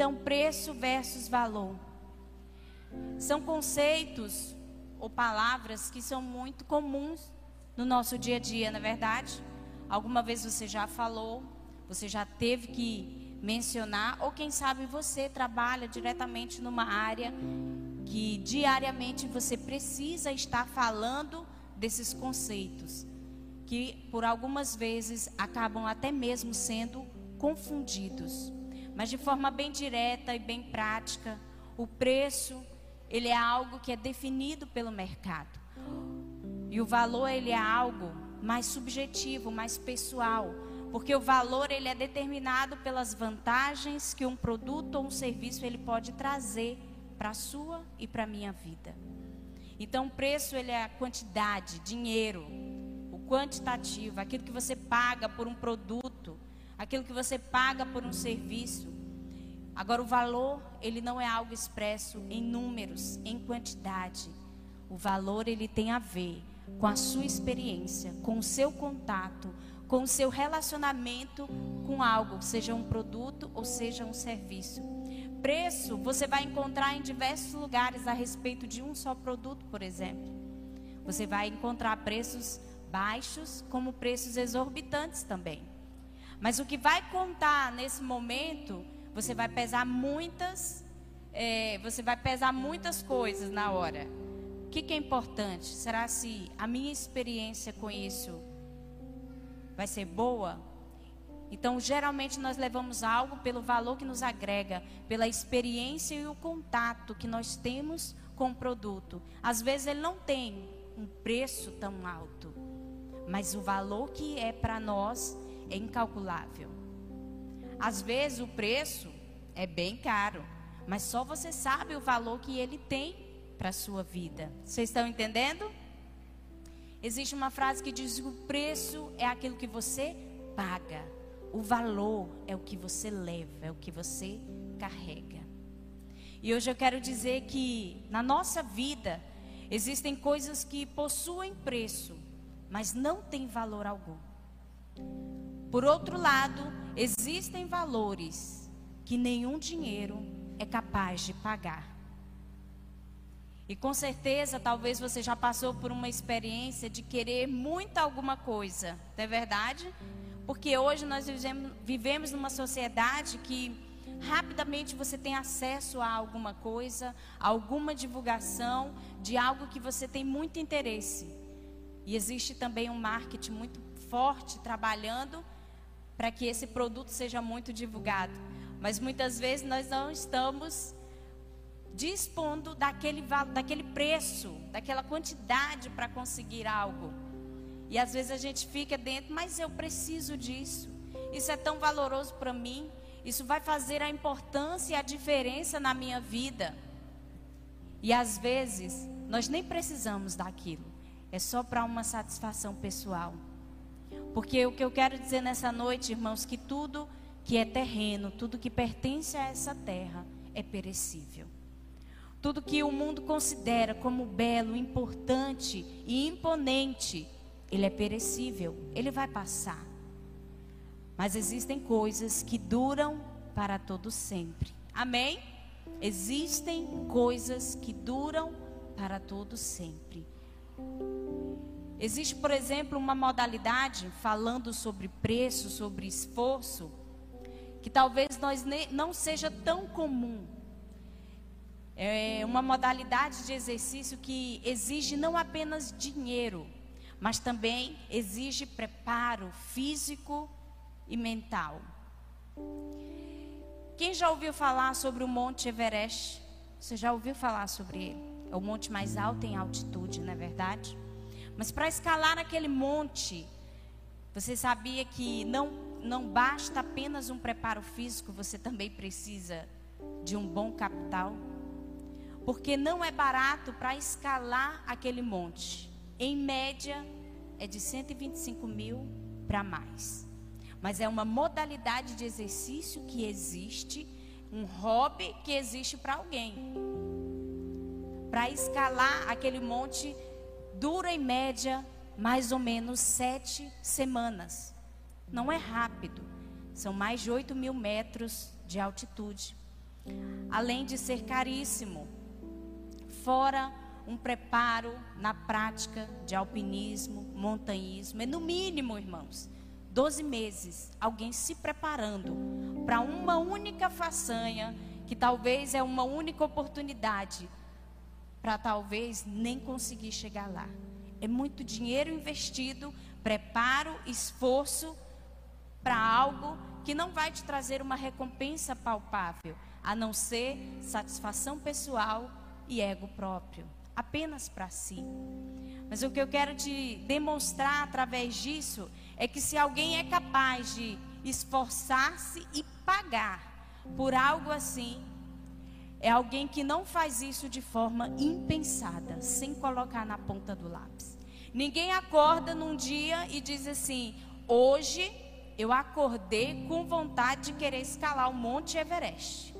Então, preço versus valor. São conceitos ou palavras que são muito comuns no nosso dia a dia, na é verdade? Alguma vez você já falou, você já teve que mencionar, ou quem sabe você trabalha diretamente numa área que diariamente você precisa estar falando desses conceitos, que por algumas vezes acabam até mesmo sendo confundidos. Mas de forma bem direta e bem prática, o preço, ele é algo que é definido pelo mercado. E o valor, ele é algo mais subjetivo, mais pessoal, porque o valor ele é determinado pelas vantagens que um produto ou um serviço ele pode trazer para a sua e para a minha vida. Então, o preço ele é a quantidade, dinheiro, o quantitativo, aquilo que você paga por um produto, aquilo que você paga por um serviço. Agora, o valor, ele não é algo expresso em números, em quantidade. O valor, ele tem a ver com a sua experiência, com o seu contato, com o seu relacionamento com algo, seja um produto ou seja um serviço. Preço você vai encontrar em diversos lugares a respeito de um só produto, por exemplo. Você vai encontrar preços baixos, como preços exorbitantes também. Mas o que vai contar nesse momento, você vai pesar muitas, é, você vai pesar muitas coisas na hora. O que, que é importante? Será se a minha experiência com isso vai ser boa? Então, geralmente nós levamos algo pelo valor que nos agrega, pela experiência e o contato que nós temos com o produto. Às vezes ele não tem um preço tão alto, mas o valor que é para nós é incalculável. Às vezes o preço é bem caro, mas só você sabe o valor que ele tem para a sua vida. Vocês estão entendendo? Existe uma frase que diz que o preço é aquilo que você paga, o valor é o que você leva, é o que você carrega. E hoje eu quero dizer que na nossa vida existem coisas que possuem preço, mas não têm valor algum. Por outro lado, existem valores que nenhum dinheiro é capaz de pagar. E com certeza, talvez você já passou por uma experiência de querer muito alguma coisa, não é verdade? Porque hoje nós vivemos, vivemos numa sociedade que rapidamente você tem acesso a alguma coisa, a alguma divulgação de algo que você tem muito interesse. E existe também um marketing muito forte trabalhando para que esse produto seja muito divulgado. Mas muitas vezes nós não estamos dispondo daquele, daquele preço, daquela quantidade para conseguir algo. E às vezes a gente fica dentro, mas eu preciso disso. Isso é tão valoroso para mim. Isso vai fazer a importância e a diferença na minha vida. E às vezes nós nem precisamos daquilo. É só para uma satisfação pessoal. Porque o que eu quero dizer nessa noite, irmãos, que tudo que é terreno, tudo que pertence a essa terra é perecível. Tudo que o mundo considera como belo, importante e imponente, ele é perecível, ele vai passar. Mas existem coisas que duram para todo sempre. Amém? Existem coisas que duram para todo sempre. Existe, por exemplo, uma modalidade falando sobre preço, sobre esforço, que talvez nós não seja tão comum é uma modalidade de exercício que exige não apenas dinheiro, mas também exige preparo físico e mental. Quem já ouviu falar sobre o Monte Everest? Você já ouviu falar sobre ele? É o monte mais alto em altitude, não é verdade? Mas para escalar aquele monte, você sabia que não, não basta apenas um preparo físico, você também precisa de um bom capital? porque não é barato para escalar aquele monte. Em média, é de 125 mil para mais. Mas é uma modalidade de exercício que existe, um hobby que existe para alguém. Para escalar aquele monte, dura em média mais ou menos sete semanas. Não é rápido, são mais de 8 mil metros de altitude. além de ser caríssimo. Fora um preparo na prática de alpinismo, montanhismo, é no mínimo, irmãos, 12 meses, alguém se preparando para uma única façanha, que talvez é uma única oportunidade, para talvez nem conseguir chegar lá. É muito dinheiro investido, preparo, esforço para algo que não vai te trazer uma recompensa palpável, a não ser satisfação pessoal e ego próprio, apenas para si. Mas o que eu quero te demonstrar através disso é que se alguém é capaz de esforçar-se e pagar por algo assim, é alguém que não faz isso de forma impensada, sem colocar na ponta do lápis. Ninguém acorda num dia e diz assim: hoje eu acordei com vontade de querer escalar o Monte Everest.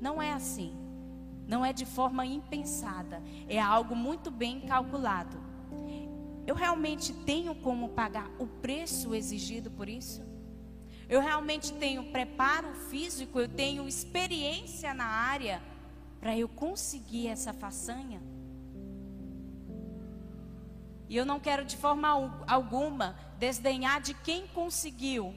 Não é assim. Não é de forma impensada. É algo muito bem calculado. Eu realmente tenho como pagar o preço exigido por isso? Eu realmente tenho preparo físico, eu tenho experiência na área para eu conseguir essa façanha? E eu não quero de forma alguma desdenhar de quem conseguiu.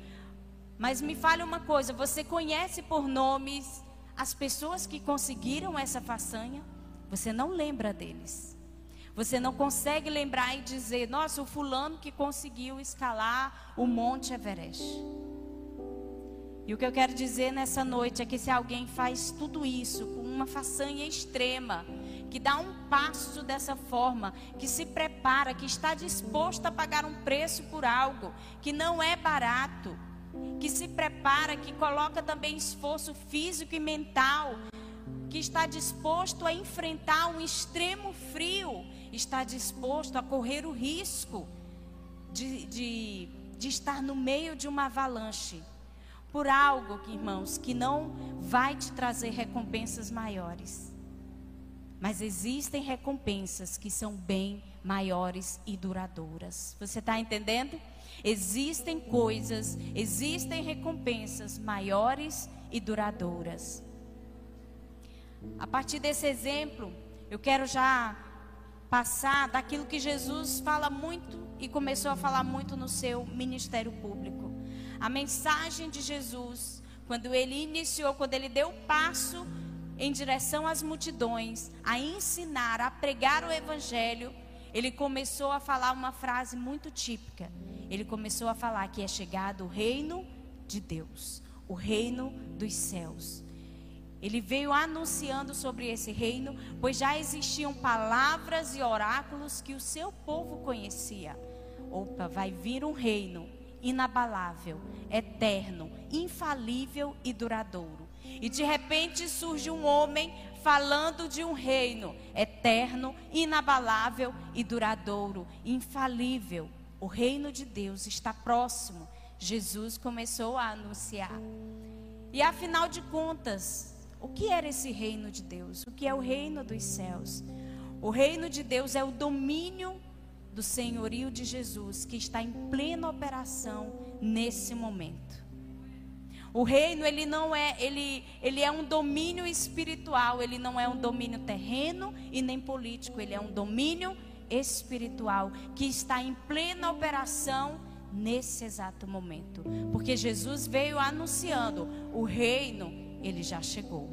Mas me fale uma coisa: você conhece por nomes as pessoas que conseguiram essa façanha? Você não lembra deles. Você não consegue lembrar e dizer, nossa, o fulano que conseguiu escalar o Monte Everest. E o que eu quero dizer nessa noite é que se alguém faz tudo isso com uma façanha extrema, que dá um passo dessa forma, que se prepara, que está disposto a pagar um preço por algo que não é barato, que se prepara, que coloca também esforço físico e mental, que está disposto a enfrentar um extremo frio, está disposto a correr o risco de, de, de estar no meio de uma avalanche por algo, irmãos, que não vai te trazer recompensas maiores. Mas existem recompensas que são bem maiores e duradouras. Você está entendendo? Existem coisas, existem recompensas maiores e duradouras. A partir desse exemplo, eu quero já passar daquilo que Jesus fala muito e começou a falar muito no seu ministério público. A mensagem de Jesus, quando ele iniciou, quando ele deu o passo em direção às multidões, a ensinar, a pregar o evangelho, ele começou a falar uma frase muito típica. Ele começou a falar que é chegado o reino de Deus, o reino dos céus. Ele veio anunciando sobre esse reino, pois já existiam palavras e oráculos que o seu povo conhecia. Opa, vai vir um reino inabalável, eterno, infalível e duradouro. E de repente surge um homem falando de um reino eterno, inabalável e duradouro, infalível. O reino de Deus está próximo. Jesus começou a anunciar. E afinal de contas, o que era esse reino de Deus? O que é o reino dos céus? O reino de Deus é o domínio do senhorio de Jesus que está em plena operação nesse momento. O reino ele não é, ele, ele é um domínio espiritual, ele não é um domínio terreno e nem político, ele é um domínio espiritual que está em plena operação nesse exato momento. Porque Jesus veio anunciando, o reino ele já chegou.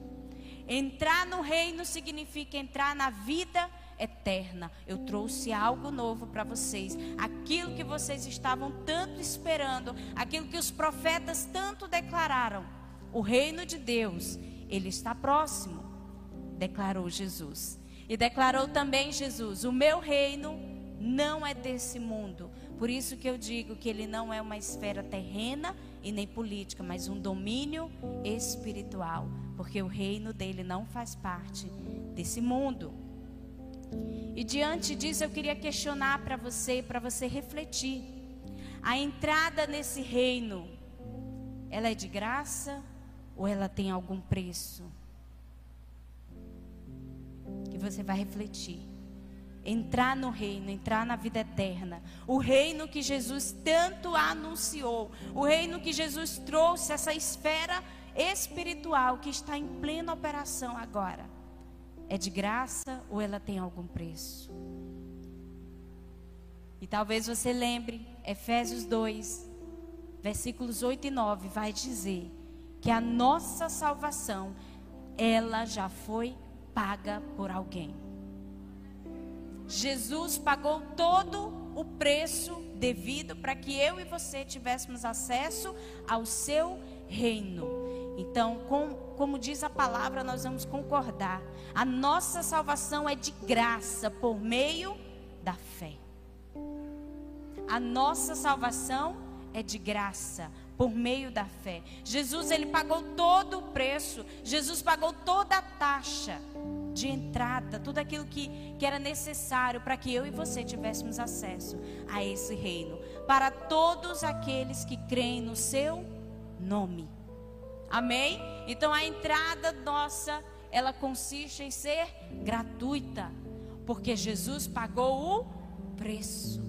Entrar no reino significa entrar na vida eterna. Eu trouxe algo novo para vocês. Aquilo que vocês estavam tanto esperando, aquilo que os profetas tanto declararam. O reino de Deus, ele está próximo, declarou Jesus. E declarou também Jesus: O meu reino não é desse mundo. Por isso que eu digo que ele não é uma esfera terrena e nem política, mas um domínio espiritual, porque o reino dele não faz parte desse mundo. E diante disso eu queria questionar para você, para você refletir. A entrada nesse reino, ela é de graça ou ela tem algum preço? Que você vai refletir. Entrar no reino, entrar na vida eterna. O reino que Jesus tanto anunciou. O reino que Jesus trouxe, essa esfera espiritual que está em plena operação agora, é de graça ou ela tem algum preço? E talvez você lembre, Efésios 2, versículos 8 e 9, vai dizer que a nossa salvação, ela já foi paga por alguém. Jesus pagou todo o preço devido para que eu e você tivéssemos acesso ao seu reino. Então, com, como diz a palavra, nós vamos concordar. A nossa salvação é de graça por meio da fé. A nossa salvação é de graça por meio da fé. Jesus ele pagou todo o preço. Jesus pagou toda a taxa de entrada, tudo aquilo que, que era necessário para que eu e você tivéssemos acesso a esse reino. Para todos aqueles que creem no seu nome. Amém? Então a entrada nossa, ela consiste em ser gratuita, porque Jesus pagou o preço.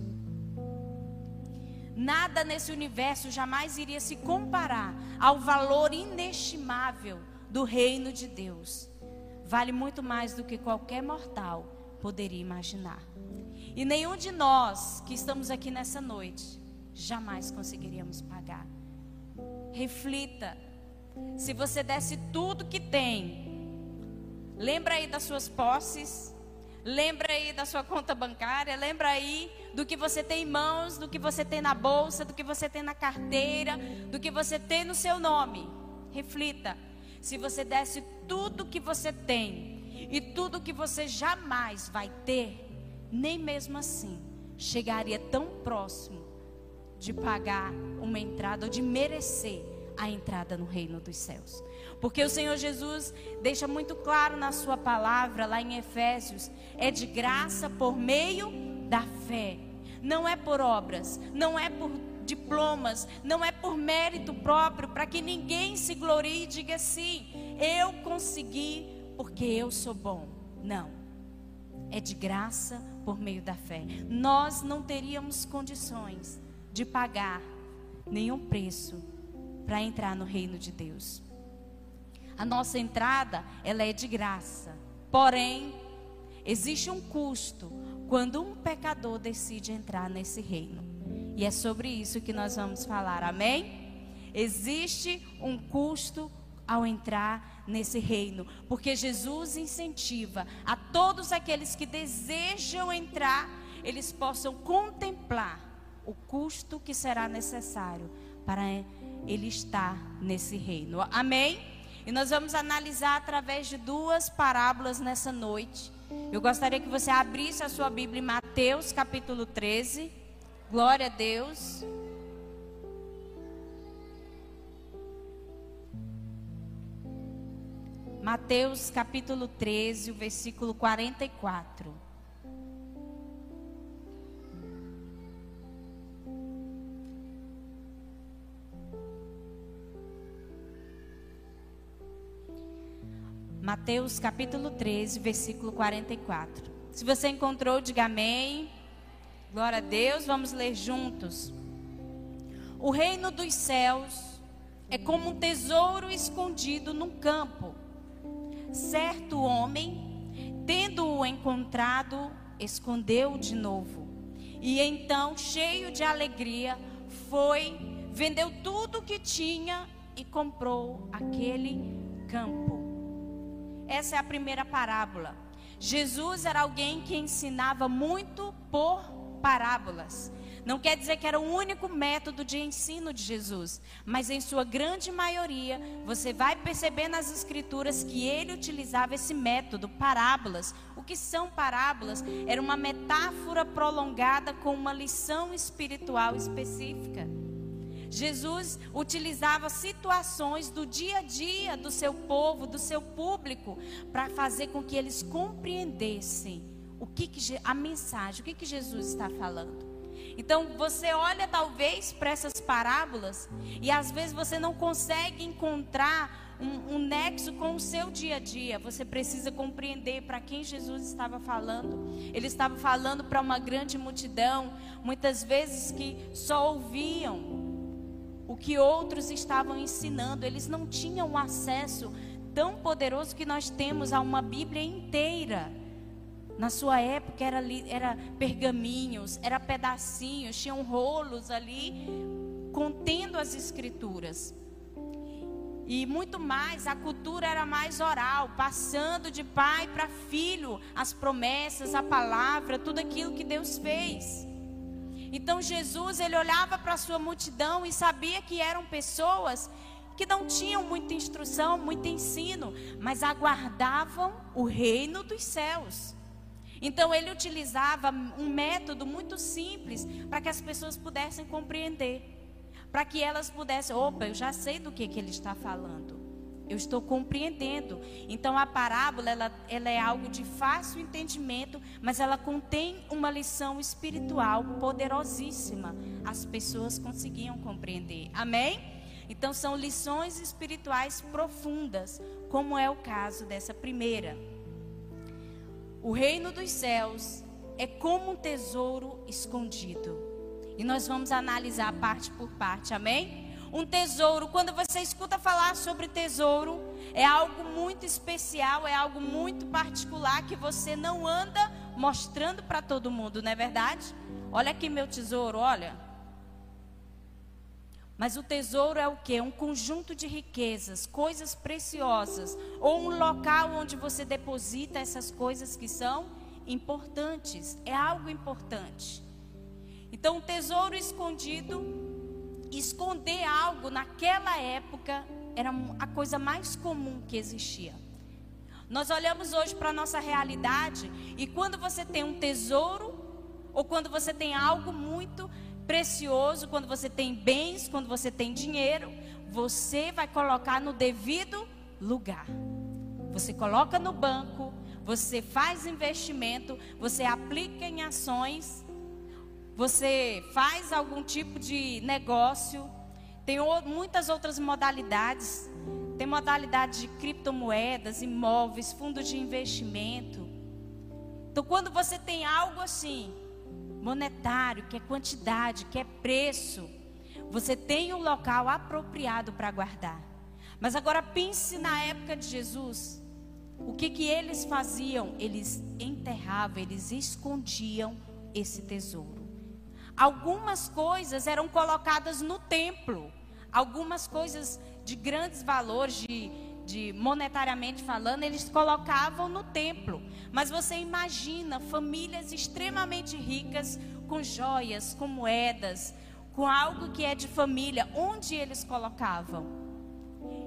Nada nesse universo jamais iria se comparar ao valor inestimável do reino de Deus. Vale muito mais do que qualquer mortal poderia imaginar. E nenhum de nós que estamos aqui nessa noite jamais conseguiríamos pagar. Reflita. Se você desse tudo que tem, lembra aí das suas posses, lembra aí da sua conta bancária, lembra aí do que você tem em mãos, do que você tem na bolsa, do que você tem na carteira, do que você tem no seu nome. Reflita. Se você desse tudo que você tem e tudo que você jamais vai ter, nem mesmo assim chegaria tão próximo de pagar uma entrada ou de merecer a entrada no reino dos céus. Porque o Senhor Jesus deixa muito claro na sua palavra, lá em Efésios, é de graça por meio da fé. Não é por obras, não é por diplomas, não é por mérito próprio, para que ninguém se glorie e diga assim: eu consegui porque eu sou bom. Não. É de graça por meio da fé. Nós não teríamos condições de pagar nenhum preço para entrar no reino de Deus. A nossa entrada, ela é de graça. Porém, existe um custo quando um pecador decide entrar nesse reino. E é sobre isso que nós vamos falar. Amém? Existe um custo ao entrar nesse reino, porque Jesus incentiva a todos aqueles que desejam entrar, eles possam contemplar o custo que será necessário para ele estar nesse reino. Amém? E nós vamos analisar através de duas parábolas nessa noite. Eu gostaria que você abrisse a sua Bíblia em Mateus capítulo 13. Glória a Deus. Mateus capítulo 13, o versículo 44. Mateus capítulo 13, versículo 44. Se você encontrou, diga amém. Glória a Deus, vamos ler juntos. O reino dos céus é como um tesouro escondido num campo. Certo homem, tendo-o encontrado, escondeu de novo. E então, cheio de alegria, foi, vendeu tudo o que tinha e comprou aquele campo. Essa é a primeira parábola. Jesus era alguém que ensinava muito por parábolas. Não quer dizer que era o único método de ensino de Jesus, mas em sua grande maioria, você vai perceber nas escrituras que ele utilizava esse método, parábolas. O que são parábolas? Era uma metáfora prolongada com uma lição espiritual específica. Jesus utilizava situações do dia a dia do seu povo, do seu público, para fazer com que eles compreendessem o que, que a mensagem, o que, que Jesus está falando. Então você olha talvez para essas parábolas e às vezes você não consegue encontrar um, um, nexo com o seu dia a dia. Você precisa compreender para quem Jesus estava falando. Ele estava falando para uma grande multidão, muitas vezes que só ouviam o que outros estavam ensinando, eles não tinham acesso tão poderoso que nós temos a uma Bíblia inteira. Na sua época era, era pergaminhos, era pedacinhos, tinham rolos ali contendo as escrituras. E muito mais, a cultura era mais oral, passando de pai para filho as promessas, a palavra, tudo aquilo que Deus fez. Então Jesus, ele olhava para a sua multidão e sabia que eram pessoas que não tinham muita instrução, muito ensino, mas aguardavam o reino dos céus. Então ele utilizava um método muito simples para que as pessoas pudessem compreender, para que elas pudessem, opa, eu já sei do que, que ele está falando. Eu estou compreendendo. Então a parábola ela, ela é algo de fácil entendimento, mas ela contém uma lição espiritual poderosíssima. As pessoas conseguiam compreender. Amém? Então são lições espirituais profundas, como é o caso dessa primeira. O reino dos céus é como um tesouro escondido. E nós vamos analisar parte por parte, amém? Um tesouro, quando você escuta falar sobre tesouro, é algo muito especial, é algo muito particular que você não anda mostrando para todo mundo, não é verdade? Olha aqui meu tesouro, olha. Mas o tesouro é o que? Um conjunto de riquezas, coisas preciosas, ou um local onde você deposita essas coisas que são importantes. É algo importante. Então, o tesouro escondido, esconder algo naquela época era a coisa mais comum que existia. Nós olhamos hoje para a nossa realidade e quando você tem um tesouro, ou quando você tem algo muito precioso, quando você tem bens, quando você tem dinheiro, você vai colocar no devido lugar. Você coloca no banco, você faz investimento, você aplica em ações, você faz algum tipo de negócio. Tem muitas outras modalidades. Tem modalidade de criptomoedas, imóveis, fundos de investimento. Então, quando você tem algo assim, monetário, que é quantidade, que é preço. Você tem um local apropriado para guardar. Mas agora pense na época de Jesus. O que que eles faziam? Eles enterravam, eles escondiam esse tesouro. Algumas coisas eram colocadas no templo. Algumas coisas de grandes valores, de de monetariamente falando, eles colocavam no templo. Mas você imagina famílias extremamente ricas com joias, com moedas, com algo que é de família, onde eles colocavam?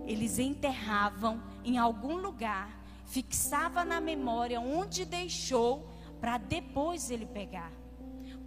Eles enterravam em algum lugar, fixava na memória onde deixou para depois ele pegar.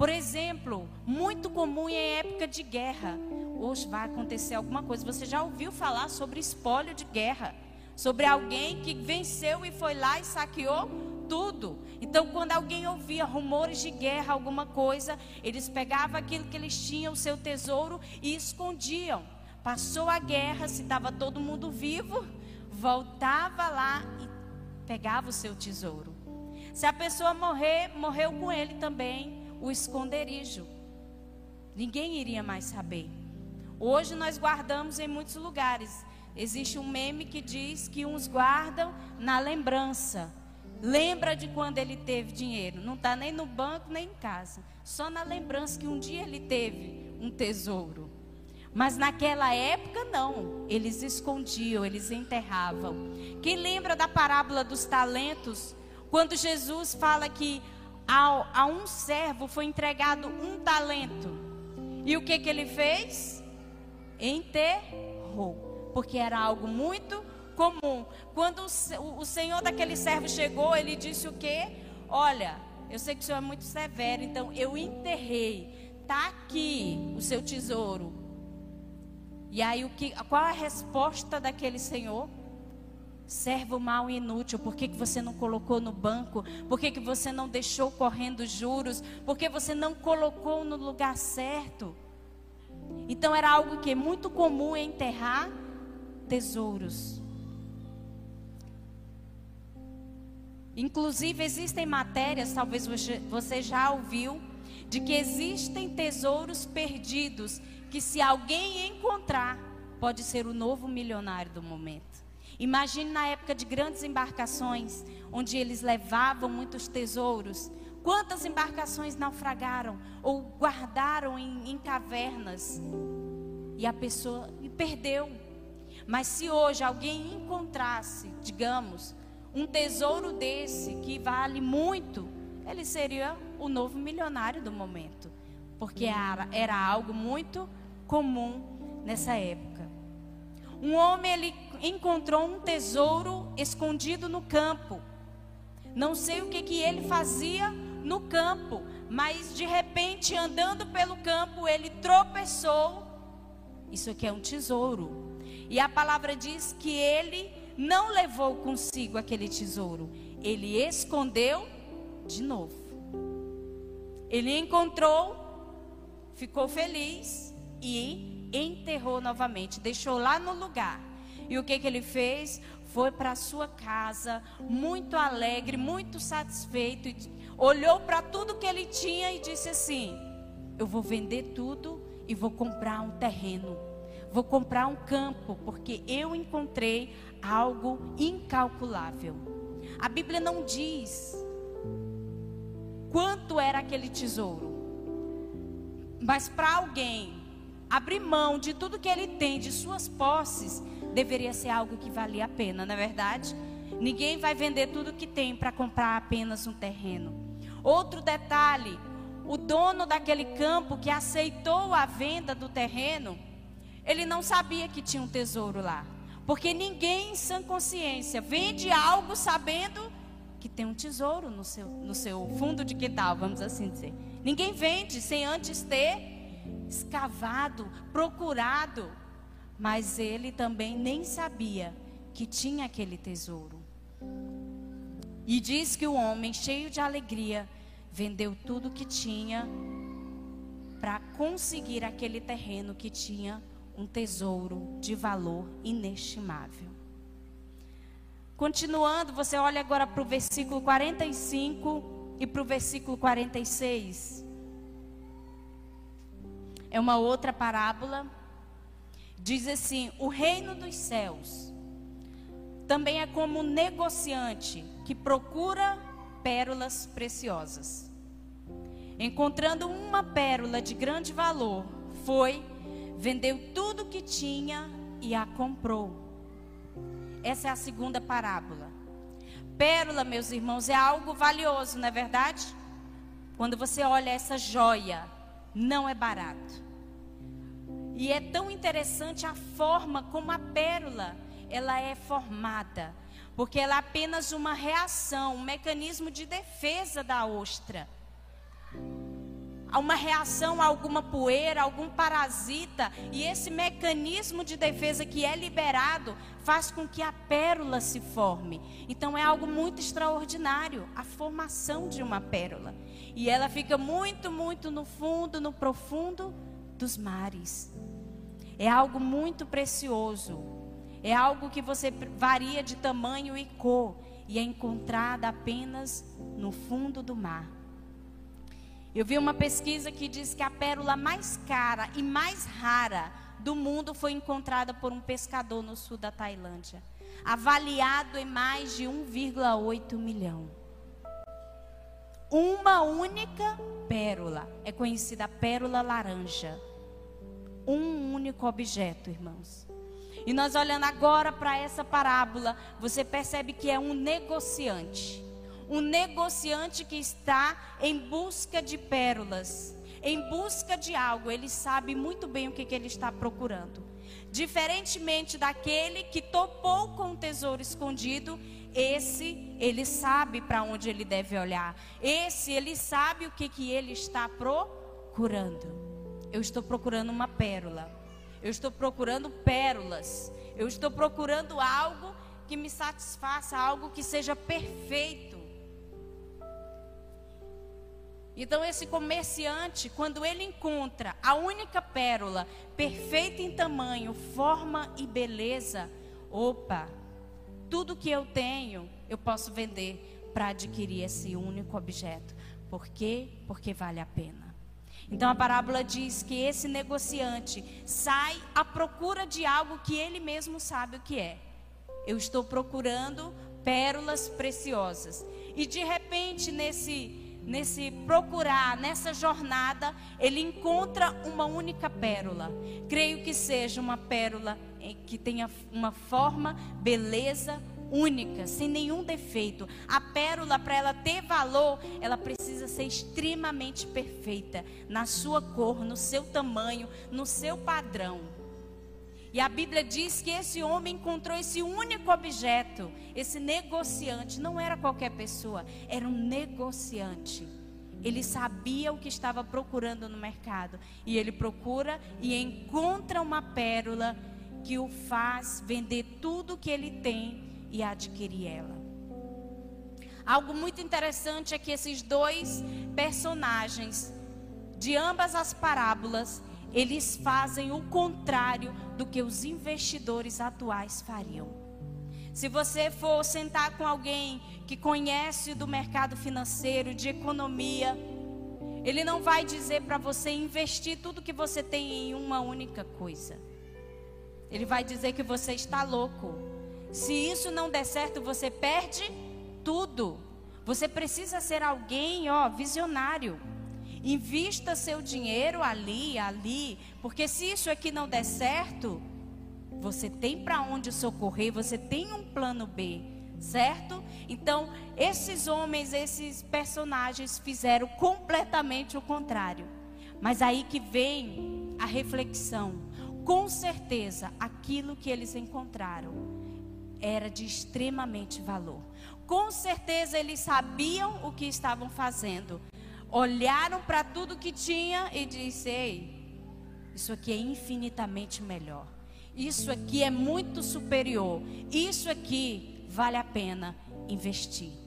Por exemplo, muito comum em época de guerra. Hoje vai acontecer alguma coisa. Você já ouviu falar sobre espólio de guerra? Sobre alguém que venceu e foi lá e saqueou tudo. Então, quando alguém ouvia rumores de guerra, alguma coisa, eles pegavam aquilo que eles tinham, o seu tesouro, e escondiam. Passou a guerra, se estava todo mundo vivo, voltava lá e pegava o seu tesouro. Se a pessoa morrer, morreu com ele também o esconderijo. Ninguém iria mais saber. Hoje nós guardamos em muitos lugares. Existe um meme que diz que uns guardam na lembrança. Lembra de quando ele teve dinheiro. Não está nem no banco, nem em casa. Só na lembrança que um dia ele teve um tesouro. Mas naquela época, não. Eles escondiam, eles enterravam. Quem lembra da parábola dos talentos? Quando Jesus fala que a, a um servo foi entregado um talento. E o que, que ele fez? Enterrou. Porque era algo muito comum. Quando o, o senhor daquele servo chegou, ele disse o quê? Olha, eu sei que o senhor é muito severo, então eu enterrei. Está aqui o seu tesouro. E aí, o que, qual a resposta daquele senhor? Servo mal e inútil, por que, que você não colocou no banco? Por que, que você não deixou correndo juros? Por que você não colocou no lugar certo? Então era algo que é muito comum enterrar tesouros. Inclusive existem matérias, talvez você já ouviu, de que existem tesouros perdidos que, se alguém encontrar, pode ser o novo milionário do momento. Imagine na época de grandes embarcações, onde eles levavam muitos tesouros. Quantas embarcações naufragaram ou guardaram em, em cavernas e a pessoa e perdeu. Mas se hoje alguém encontrasse, digamos, um tesouro desse que vale muito, ele seria o novo milionário do momento, porque era, era algo muito comum nessa época. Um homem ele encontrou um tesouro escondido no campo. Não sei o que, que ele fazia no campo, mas de repente, andando pelo campo, ele tropeçou. Isso aqui é um tesouro. E a palavra diz que ele não levou consigo aquele tesouro, ele escondeu de novo. Ele encontrou, ficou feliz e enterrou novamente, deixou lá no lugar. E o que, que ele fez? Foi para sua casa, muito alegre, muito satisfeito, olhou para tudo que ele tinha e disse assim: Eu vou vender tudo e vou comprar um terreno, vou comprar um campo, porque eu encontrei algo incalculável. A Bíblia não diz quanto era aquele tesouro. Mas para alguém abrir mão de tudo que ele tem, de suas posses, deveria ser algo que valia a pena, não é verdade? Ninguém vai vender tudo que tem para comprar apenas um terreno. Outro detalhe: o dono daquele campo que aceitou a venda do terreno, ele não sabia que tinha um tesouro lá. Porque ninguém em sã consciência vende algo sabendo que tem um tesouro no seu, no seu fundo de quintal, vamos assim dizer. Ninguém vende sem antes ter escavado, procurado. Mas ele também nem sabia que tinha aquele tesouro. E diz que o homem, cheio de alegria, vendeu tudo que tinha para conseguir aquele terreno que tinha um tesouro de valor inestimável. Continuando, você olha agora para o versículo 45 e para o versículo 46. É uma outra parábola. Diz assim: O reino dos céus também é como um negociante que procura pérolas preciosas. Encontrando uma pérola de grande valor, foi, vendeu tudo que tinha e a comprou. Essa é a segunda parábola. Pérola, meus irmãos, é algo valioso, não é verdade? Quando você olha essa joia, não é barato. E é tão interessante a forma como a pérola ela é formada, porque ela é apenas uma reação, um mecanismo de defesa da ostra a uma reação a alguma poeira, algum parasita, e esse mecanismo de defesa que é liberado faz com que a pérola se forme. Então é algo muito extraordinário a formação de uma pérola. E ela fica muito, muito no fundo, no profundo dos mares. É algo muito precioso. É algo que você varia de tamanho e cor e é encontrada apenas no fundo do mar. Eu vi uma pesquisa que diz que a pérola mais cara e mais rara do mundo foi encontrada por um pescador no sul da Tailândia, avaliado em mais de 1,8 milhão. Uma única pérola é conhecida a pérola laranja. Um único objeto, irmãos. E nós olhando agora para essa parábola, você percebe que é um negociante um negociante que está em busca de pérolas, em busca de algo, ele sabe muito bem o que, que ele está procurando. Diferentemente daquele que topou com o tesouro escondido, esse ele sabe para onde ele deve olhar. Esse ele sabe o que, que ele está procurando. Eu estou procurando uma pérola. Eu estou procurando pérolas. Eu estou procurando algo que me satisfaça, algo que seja perfeito. Então, esse comerciante, quando ele encontra a única pérola, perfeita em tamanho, forma e beleza, opa, tudo que eu tenho, eu posso vender para adquirir esse único objeto. Por quê? Porque vale a pena. Então a parábola diz que esse negociante sai à procura de algo que ele mesmo sabe o que é. Eu estou procurando pérolas preciosas. E de repente, nesse nesse procurar, nessa jornada, ele encontra uma única pérola. Creio que seja uma pérola que tenha uma forma, beleza única, sem nenhum defeito. A pérola, para ela ter valor, ela precisa ser extremamente perfeita na sua cor, no seu tamanho, no seu padrão. E a Bíblia diz que esse homem encontrou esse único objeto, esse negociante, não era qualquer pessoa, era um negociante. Ele sabia o que estava procurando no mercado. E ele procura e encontra uma pérola que o faz vender tudo que ele tem e adquirir ela. Algo muito interessante é que esses dois personagens de ambas as parábolas, eles fazem o contrário do que os investidores atuais fariam. Se você for sentar com alguém que conhece do mercado financeiro, de economia, ele não vai dizer para você investir tudo que você tem em uma única coisa. Ele vai dizer que você está louco. Se isso não der certo, você perde tudo. Você precisa ser alguém, ó, visionário. Invista seu dinheiro ali, ali, porque se isso aqui não der certo, você tem para onde socorrer, você tem um plano B, certo? Então, esses homens, esses personagens fizeram completamente o contrário. Mas aí que vem a reflexão. Com certeza, aquilo que eles encontraram era de extremamente valor. Com certeza eles sabiam o que estavam fazendo, olharam para tudo que tinha e disse: Ei, isso aqui é infinitamente melhor. Isso aqui é muito superior. Isso aqui vale a pena investir.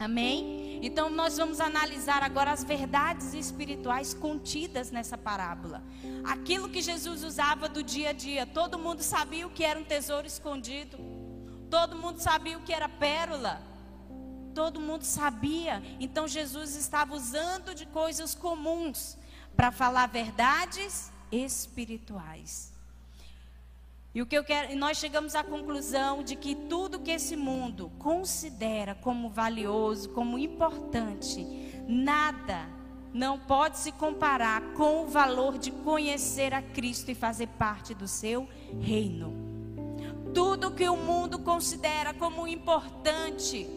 Amém? Então nós vamos analisar agora as verdades espirituais contidas nessa parábola. Aquilo que Jesus usava do dia a dia. Todo mundo sabia o que era um tesouro escondido. Todo mundo sabia o que era pérola. Todo mundo sabia. Então Jesus estava usando de coisas comuns para falar verdades espirituais. E o que eu quero, nós chegamos à conclusão de que tudo que esse mundo considera como valioso, como importante, nada não pode se comparar com o valor de conhecer a Cristo e fazer parte do seu reino. Tudo que o mundo considera como importante,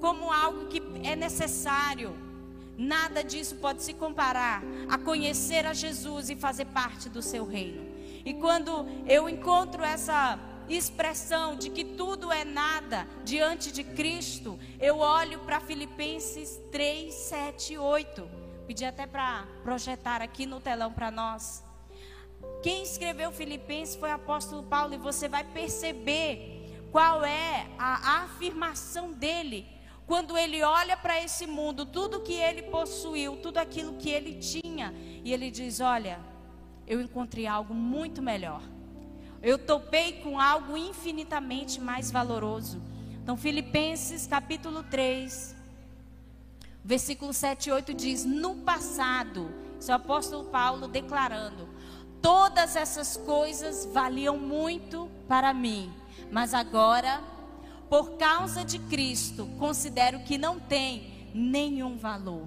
como algo que é necessário. Nada disso pode se comparar a conhecer a Jesus e fazer parte do seu reino. E quando eu encontro essa expressão de que tudo é nada diante de Cristo, eu olho para Filipenses 3, 7 8. Pedi até para projetar aqui no telão para nós. Quem escreveu Filipenses foi o apóstolo Paulo, e você vai perceber qual é a afirmação dele quando ele olha para esse mundo, tudo que ele possuiu, tudo aquilo que ele tinha, e ele diz: Olha, eu encontrei algo muito melhor. Eu topei com algo infinitamente mais valoroso. Então, Filipenses capítulo 3, versículo 7 e 8 diz: No passado, isso é o apóstolo Paulo declarando: Todas essas coisas valiam muito para mim, mas agora por causa de Cristo, considero que não tem nenhum valor.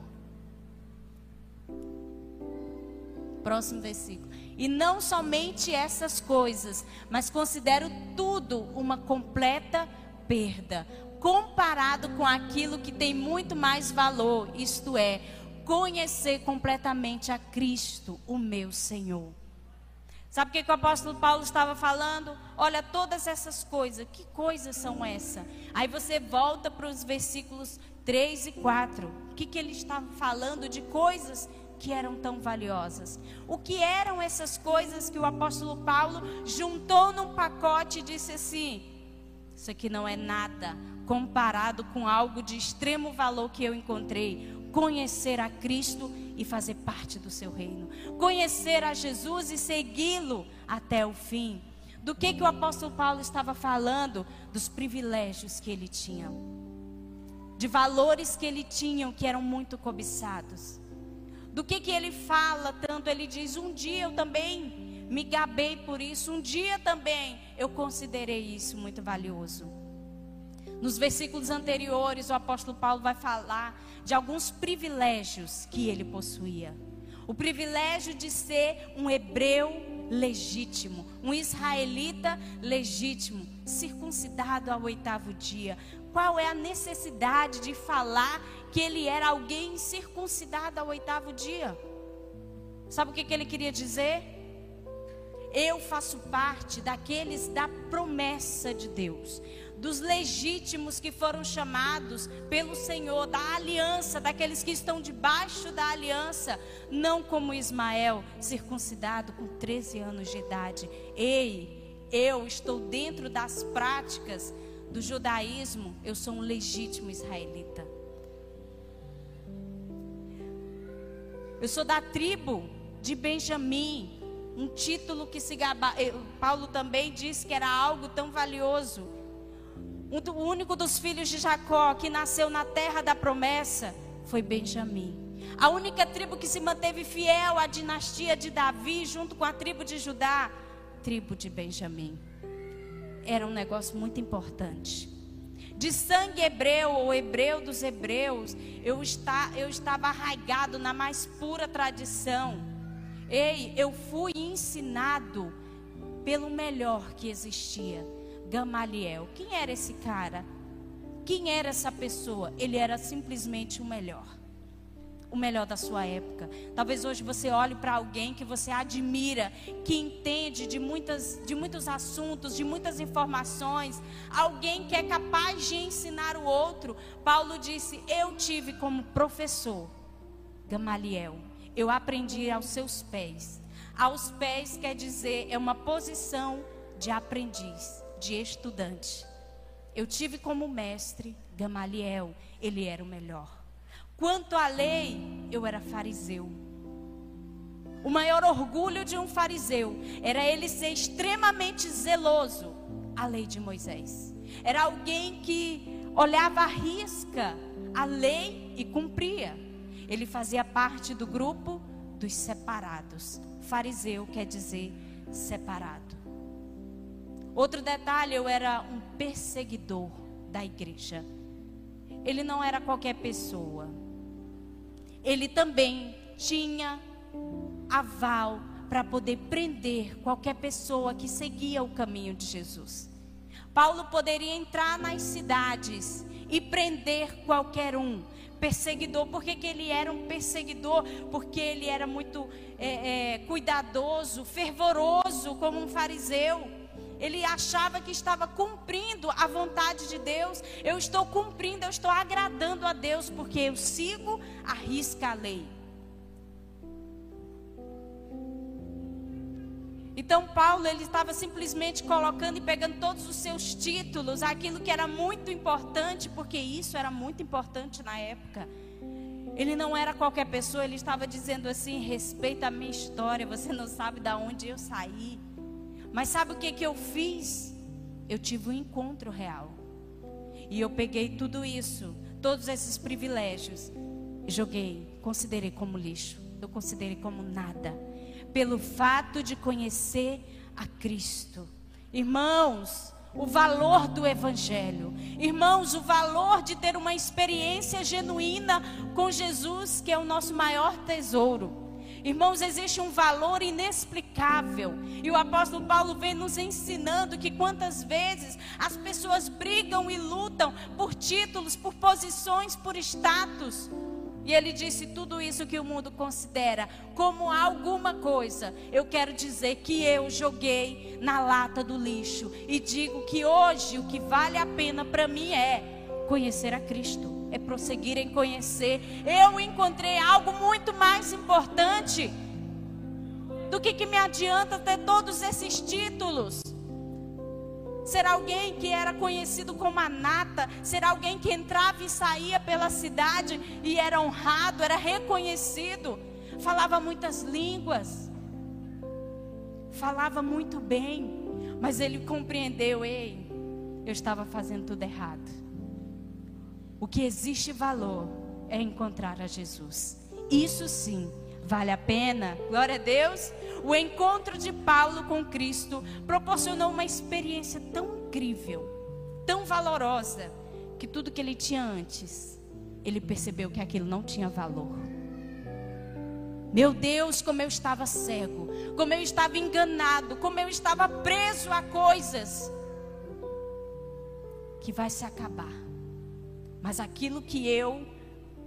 Próximo versículo. E não somente essas coisas, mas considero tudo uma completa perda, comparado com aquilo que tem muito mais valor, isto é, conhecer completamente a Cristo, o meu Senhor. Sabe o que, o apóstolo Paulo estava falando? Olha, todas essas coisas, que coisas são essas? Aí você volta para os versículos 3 e 4. O que, que ele estava falando de coisas que eram tão valiosas? O que eram essas coisas que o apóstolo Paulo juntou num pacote e disse assim: Isso aqui não é nada comparado com algo de extremo valor que eu encontrei conhecer a Cristo e fazer parte do seu reino. Conhecer a Jesus e segui-lo até o fim. Do que que o apóstolo Paulo estava falando? Dos privilégios que ele tinha. De valores que ele tinha que eram muito cobiçados. Do que que ele fala tanto? Ele diz: "Um dia eu também me gabei por isso, um dia também eu considerei isso muito valioso." Nos versículos anteriores, o apóstolo Paulo vai falar de alguns privilégios que ele possuía. O privilégio de ser um hebreu legítimo, um israelita legítimo, circuncidado ao oitavo dia. Qual é a necessidade de falar que ele era alguém circuncidado ao oitavo dia? Sabe o que, que ele queria dizer? Eu faço parte daqueles da promessa de Deus dos legítimos que foram chamados pelo Senhor, da aliança, daqueles que estão debaixo da aliança, não como Ismael, circuncidado com 13 anos de idade. Ei, eu estou dentro das práticas do judaísmo, eu sou um legítimo israelita. Eu sou da tribo de Benjamim, um título que se gaba... Eh, Paulo também disse que era algo tão valioso o único dos filhos de Jacó que nasceu na terra da promessa foi Benjamim. A única tribo que se manteve fiel à dinastia de Davi, junto com a tribo de Judá, tribo de Benjamim. Era um negócio muito importante. De sangue hebreu ou hebreu dos hebreus, eu, está, eu estava arraigado na mais pura tradição. Ei, eu fui ensinado pelo melhor que existia Gamaliel. Quem era esse cara? Quem era essa pessoa? Ele era simplesmente o melhor. O melhor da sua época. Talvez hoje você olhe para alguém que você admira, que entende de, muitas, de muitos assuntos, de muitas informações, alguém que é capaz de ensinar o outro. Paulo disse: Eu tive como professor Gamaliel. Eu aprendi aos seus pés. Aos pés quer dizer, é uma posição de aprendiz de estudante. Eu tive como mestre Gamaliel, ele era o melhor. Quanto à lei, eu era fariseu. O maior orgulho de um fariseu era ele ser extremamente zeloso à lei de Moisés. Era alguém que olhava à risca a lei e cumpria. Ele fazia parte do grupo dos separados. Fariseu quer dizer separado. Outro detalhe, eu era um perseguidor da igreja. Ele não era qualquer pessoa. Ele também tinha aval para poder prender qualquer pessoa que seguia o caminho de Jesus. Paulo poderia entrar nas cidades e prender qualquer um, perseguidor. Por que, que ele era um perseguidor? Porque ele era muito é, é, cuidadoso, fervoroso, como um fariseu. Ele achava que estava cumprindo a vontade de Deus. Eu estou cumprindo, eu estou agradando a Deus, porque eu sigo a risca a lei. Então Paulo ele estava simplesmente colocando e pegando todos os seus títulos, aquilo que era muito importante, porque isso era muito importante na época. Ele não era qualquer pessoa, ele estava dizendo assim: respeita a minha história, você não sabe de onde eu saí. Mas sabe o que, que eu fiz? Eu tive um encontro real. E eu peguei tudo isso, todos esses privilégios, joguei, considerei como lixo. Eu considerei como nada. Pelo fato de conhecer a Cristo. Irmãos, o valor do Evangelho. Irmãos, o valor de ter uma experiência genuína com Jesus, que é o nosso maior tesouro. Irmãos, existe um valor inexplicável. E o apóstolo Paulo vem nos ensinando que quantas vezes as pessoas brigam e lutam por títulos, por posições, por status. E ele disse tudo isso que o mundo considera como alguma coisa. Eu quero dizer que eu joguei na lata do lixo e digo que hoje o que vale a pena para mim é conhecer a Cristo é prosseguir em conhecer. Eu encontrei algo muito mais importante do que que me adianta ter todos esses títulos. Ser alguém que era conhecido como a nata, ser alguém que entrava e saía pela cidade e era honrado, era reconhecido, falava muitas línguas, falava muito bem, mas ele compreendeu, ei, eu estava fazendo tudo errado. O que existe valor é encontrar a Jesus. Isso sim vale a pena. Glória a Deus. O encontro de Paulo com Cristo proporcionou uma experiência tão incrível, tão valorosa, que tudo que ele tinha antes, ele percebeu que aquilo não tinha valor. Meu Deus, como eu estava cego, como eu estava enganado, como eu estava preso a coisas que vai se acabar. Mas aquilo que eu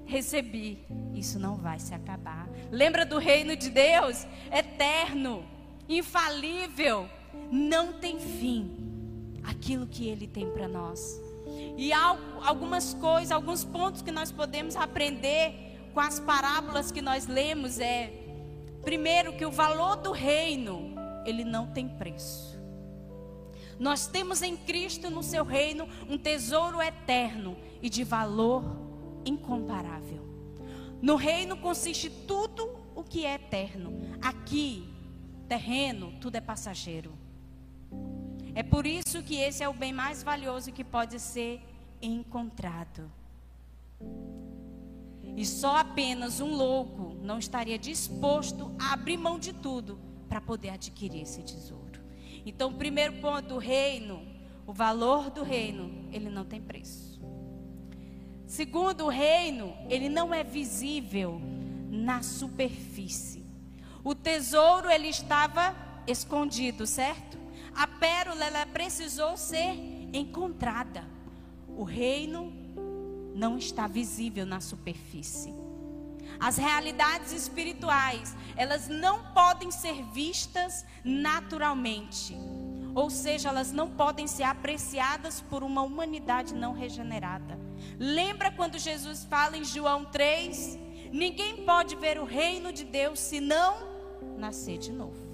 recebi, isso não vai se acabar. Lembra do reino de Deus? Eterno, infalível, não tem fim. Aquilo que ele tem para nós. E algumas coisas, alguns pontos que nós podemos aprender com as parábolas que nós lemos é primeiro que o valor do reino, ele não tem preço. Nós temos em Cristo no seu reino um tesouro eterno e de valor incomparável. No reino consiste tudo o que é eterno. Aqui, terreno, tudo é passageiro. É por isso que esse é o bem mais valioso que pode ser encontrado. E só apenas um louco não estaria disposto a abrir mão de tudo para poder adquirir esse tesouro. Então, o primeiro ponto, do reino, o valor do reino, ele não tem preço. Segundo, o reino, ele não é visível na superfície. O tesouro, ele estava escondido, certo? A pérola, ela precisou ser encontrada. O reino não está visível na superfície. As realidades espirituais, elas não podem ser vistas naturalmente. Ou seja, elas não podem ser apreciadas por uma humanidade não regenerada. Lembra quando Jesus fala em João 3? Ninguém pode ver o reino de Deus se não nascer de novo.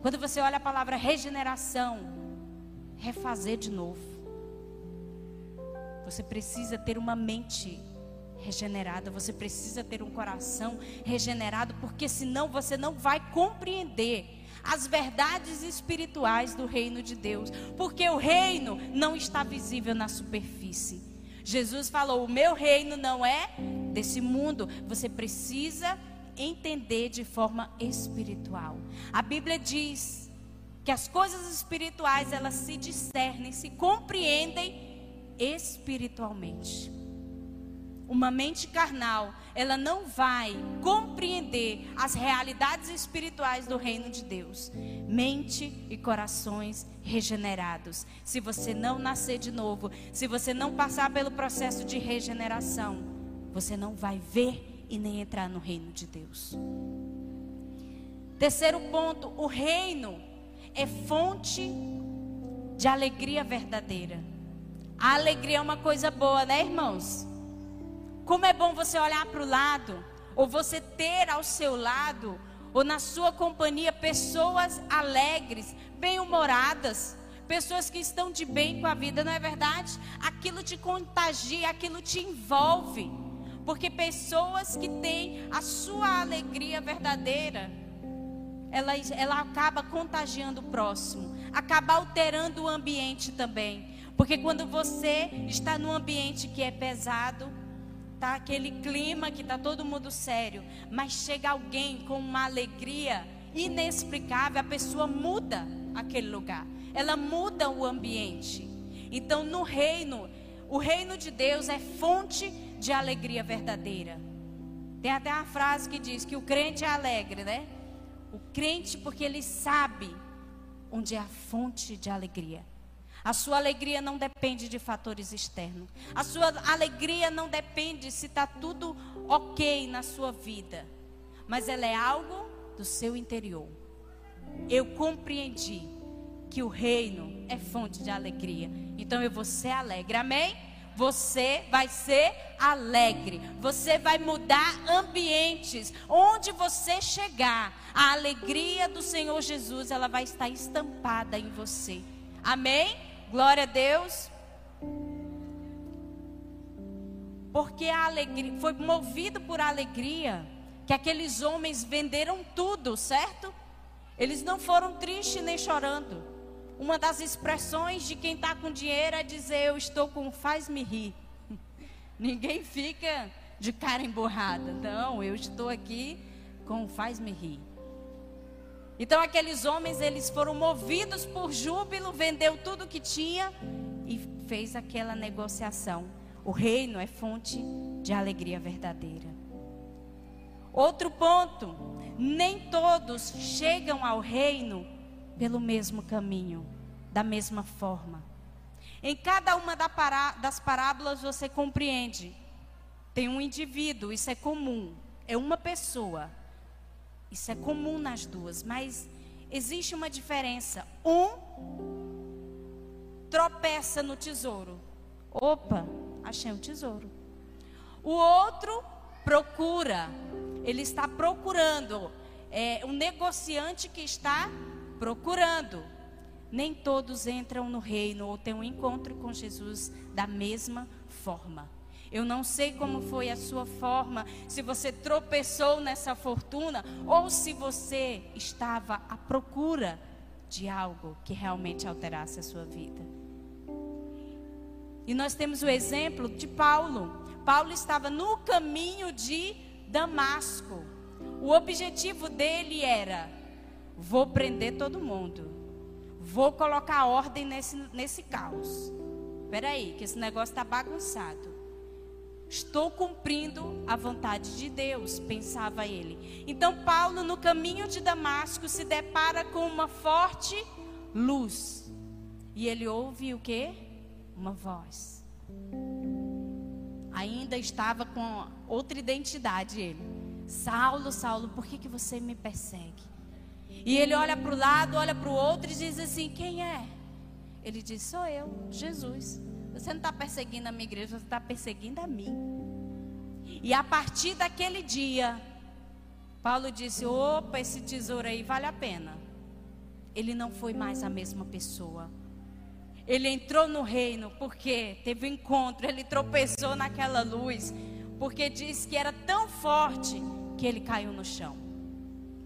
Quando você olha a palavra regeneração, refazer de novo. Você precisa ter uma mente regenerada, você precisa ter um coração regenerado, porque senão você não vai compreender as verdades espirituais do reino de Deus, porque o reino não está visível na superfície. Jesus falou: "O meu reino não é desse mundo". Você precisa entender de forma espiritual. A Bíblia diz que as coisas espirituais elas se discernem, se compreendem espiritualmente. Uma mente carnal, ela não vai compreender as realidades espirituais do reino de Deus. Mente e corações regenerados. Se você não nascer de novo, se você não passar pelo processo de regeneração, você não vai ver e nem entrar no reino de Deus. Terceiro ponto, o reino é fonte de alegria verdadeira. A alegria é uma coisa boa, né, irmãos? Como é bom você olhar para o lado, ou você ter ao seu lado, ou na sua companhia, pessoas alegres, bem-humoradas, pessoas que estão de bem com a vida, não é verdade? Aquilo te contagia, aquilo te envolve. Porque pessoas que têm a sua alegria verdadeira, ela, ela acaba contagiando o próximo, acaba alterando o ambiente também. Porque quando você está num ambiente que é pesado, tá aquele clima que tá todo mundo sério, mas chega alguém com uma alegria inexplicável, a pessoa muda aquele lugar. Ela muda o ambiente. Então, no reino, o reino de Deus é fonte de alegria verdadeira. Tem até uma frase que diz que o crente é alegre, né? O crente, porque ele sabe onde é a fonte de alegria. A sua alegria não depende de fatores externos. A sua alegria não depende se está tudo ok na sua vida. Mas ela é algo do seu interior. Eu compreendi que o reino é fonte de alegria. Então eu vou ser alegre. Amém? Você vai ser alegre. Você vai mudar ambientes. Onde você chegar, a alegria do Senhor Jesus, ela vai estar estampada em você. Amém? Glória a Deus. Porque a alegria foi movido por alegria que aqueles homens venderam tudo, certo? Eles não foram tristes nem chorando. Uma das expressões de quem está com dinheiro é dizer: Eu estou com faz-me rir. Ninguém fica de cara emburrada. Não, eu estou aqui com faz-me rir. Então aqueles homens, eles foram movidos por júbilo, vendeu tudo que tinha e fez aquela negociação. O reino é fonte de alegria verdadeira. Outro ponto, nem todos chegam ao reino pelo mesmo caminho, da mesma forma. Em cada uma das parábolas você compreende. Tem um indivíduo, isso é comum. É uma pessoa. Isso é comum nas duas. Mas existe uma diferença. Um tropeça no tesouro. Opa, achei um tesouro. O outro procura. Ele está procurando. É um negociante que está procurando. Nem todos entram no reino ou têm um encontro com Jesus da mesma forma. Eu não sei como foi a sua forma, se você tropeçou nessa fortuna ou se você estava à procura de algo que realmente alterasse a sua vida. E nós temos o exemplo de Paulo. Paulo estava no caminho de Damasco. O objetivo dele era Vou prender todo mundo. Vou colocar ordem nesse, nesse caos. Aí, que esse negócio está bagunçado. Estou cumprindo a vontade de Deus, pensava ele. Então Paulo, no caminho de Damasco, se depara com uma forte luz. E ele ouve o que? Uma voz. Ainda estava com outra identidade ele. Saulo, Saulo, por que, que você me persegue? E ele olha para o lado, olha para o outro e diz assim: Quem é? Ele diz: Sou eu, Jesus. Você não está perseguindo a minha igreja, você está perseguindo a mim. E a partir daquele dia, Paulo disse: Opa, esse tesouro aí vale a pena. Ele não foi mais a mesma pessoa. Ele entrou no reino porque teve um encontro, ele tropeçou naquela luz, porque disse que era tão forte que ele caiu no chão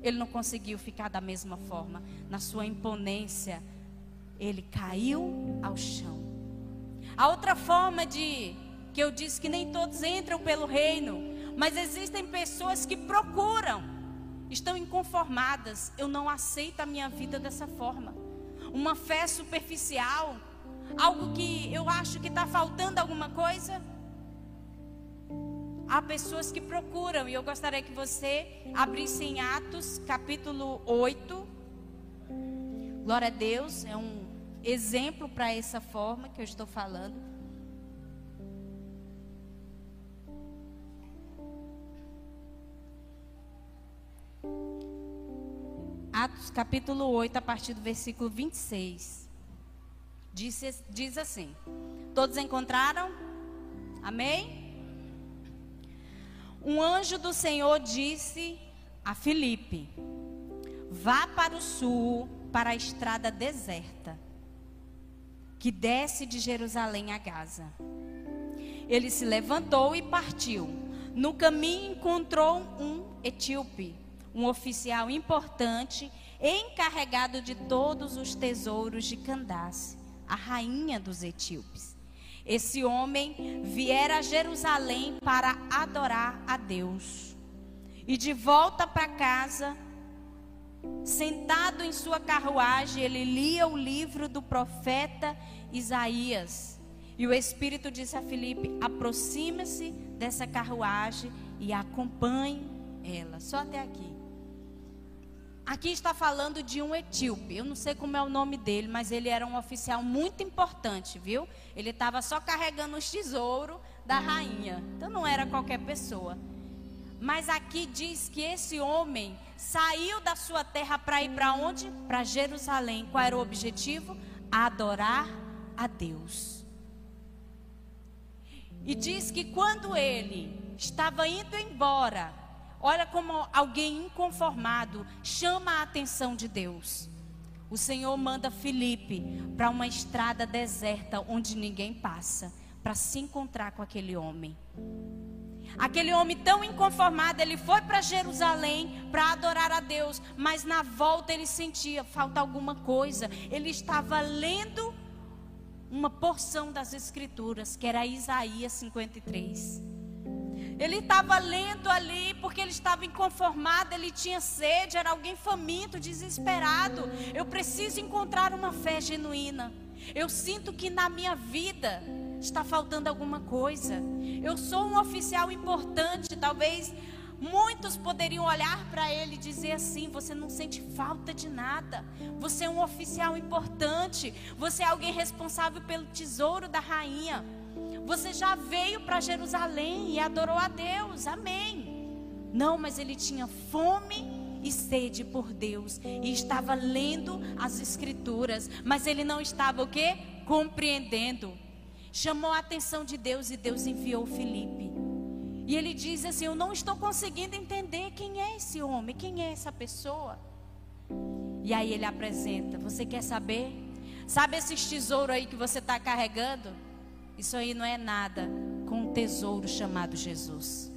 ele não conseguiu ficar da mesma forma. Na sua imponência, ele caiu ao chão. A outra forma de que eu disse que nem todos entram pelo reino, mas existem pessoas que procuram, estão inconformadas. Eu não aceito a minha vida dessa forma. Uma fé superficial, algo que eu acho que está faltando alguma coisa. Há pessoas que procuram, e eu gostaria que você abrisse em Atos, capítulo 8. Glória a Deus, é um exemplo para essa forma que eu estou falando. Atos capítulo 8, a partir do versículo 26. Diz, diz assim: Todos encontraram? Amém? um anjo do Senhor disse a Filipe: Vá para o sul, para a estrada deserta, que desce de Jerusalém a Gaza. Ele se levantou e partiu. No caminho encontrou um etíope, um oficial importante, encarregado de todos os tesouros de Candace, a rainha dos etíopes. Esse homem viera a Jerusalém para adorar a Deus. E de volta para casa, sentado em sua carruagem, ele lia o livro do profeta Isaías. E o Espírito disse a Filipe: aproxime-se dessa carruagem e acompanhe ela. Só até aqui. Aqui está falando de um etíope. Eu não sei como é o nome dele, mas ele era um oficial muito importante, viu? Ele estava só carregando os tesouros da rainha. Então não era qualquer pessoa. Mas aqui diz que esse homem saiu da sua terra para ir para onde? Para Jerusalém. Qual era o objetivo? Adorar a Deus. E diz que quando ele estava indo embora, Olha como alguém inconformado chama a atenção de Deus. O Senhor manda Felipe para uma estrada deserta onde ninguém passa, para se encontrar com aquele homem. Aquele homem tão inconformado, ele foi para Jerusalém para adorar a Deus, mas na volta ele sentia falta alguma coisa. Ele estava lendo uma porção das Escrituras, que era Isaías 53. Ele estava lendo ali porque ele estava inconformado, ele tinha sede, era alguém faminto, desesperado. Eu preciso encontrar uma fé genuína. Eu sinto que na minha vida está faltando alguma coisa. Eu sou um oficial importante, talvez muitos poderiam olhar para ele e dizer assim: você não sente falta de nada. Você é um oficial importante. Você é alguém responsável pelo tesouro da rainha. Você já veio para Jerusalém e adorou a Deus. Amém. Não, mas ele tinha fome e sede por Deus e estava lendo as escrituras, mas ele não estava o quê? Compreendendo. Chamou a atenção de Deus e Deus enviou Felipe. E ele diz assim: Eu não estou conseguindo entender quem é esse homem, quem é essa pessoa. E aí ele apresenta: Você quer saber? Sabe esses tesouros aí que você está carregando? Isso aí não é nada com um tesouro chamado Jesus.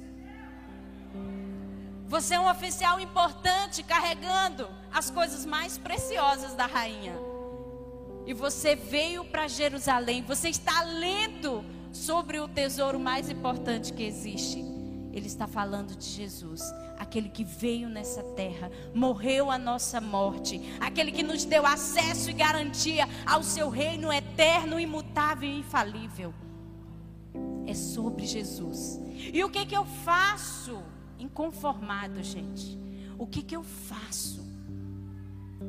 Você é um oficial importante carregando as coisas mais preciosas da rainha. E você veio para Jerusalém, você está lendo sobre o tesouro mais importante que existe. Ele está falando de Jesus, aquele que veio nessa terra, morreu a nossa morte, aquele que nos deu acesso e garantia ao seu reino eterno, imutável e infalível. É sobre Jesus. E o que que eu faço? Inconformado, gente. O que que eu faço?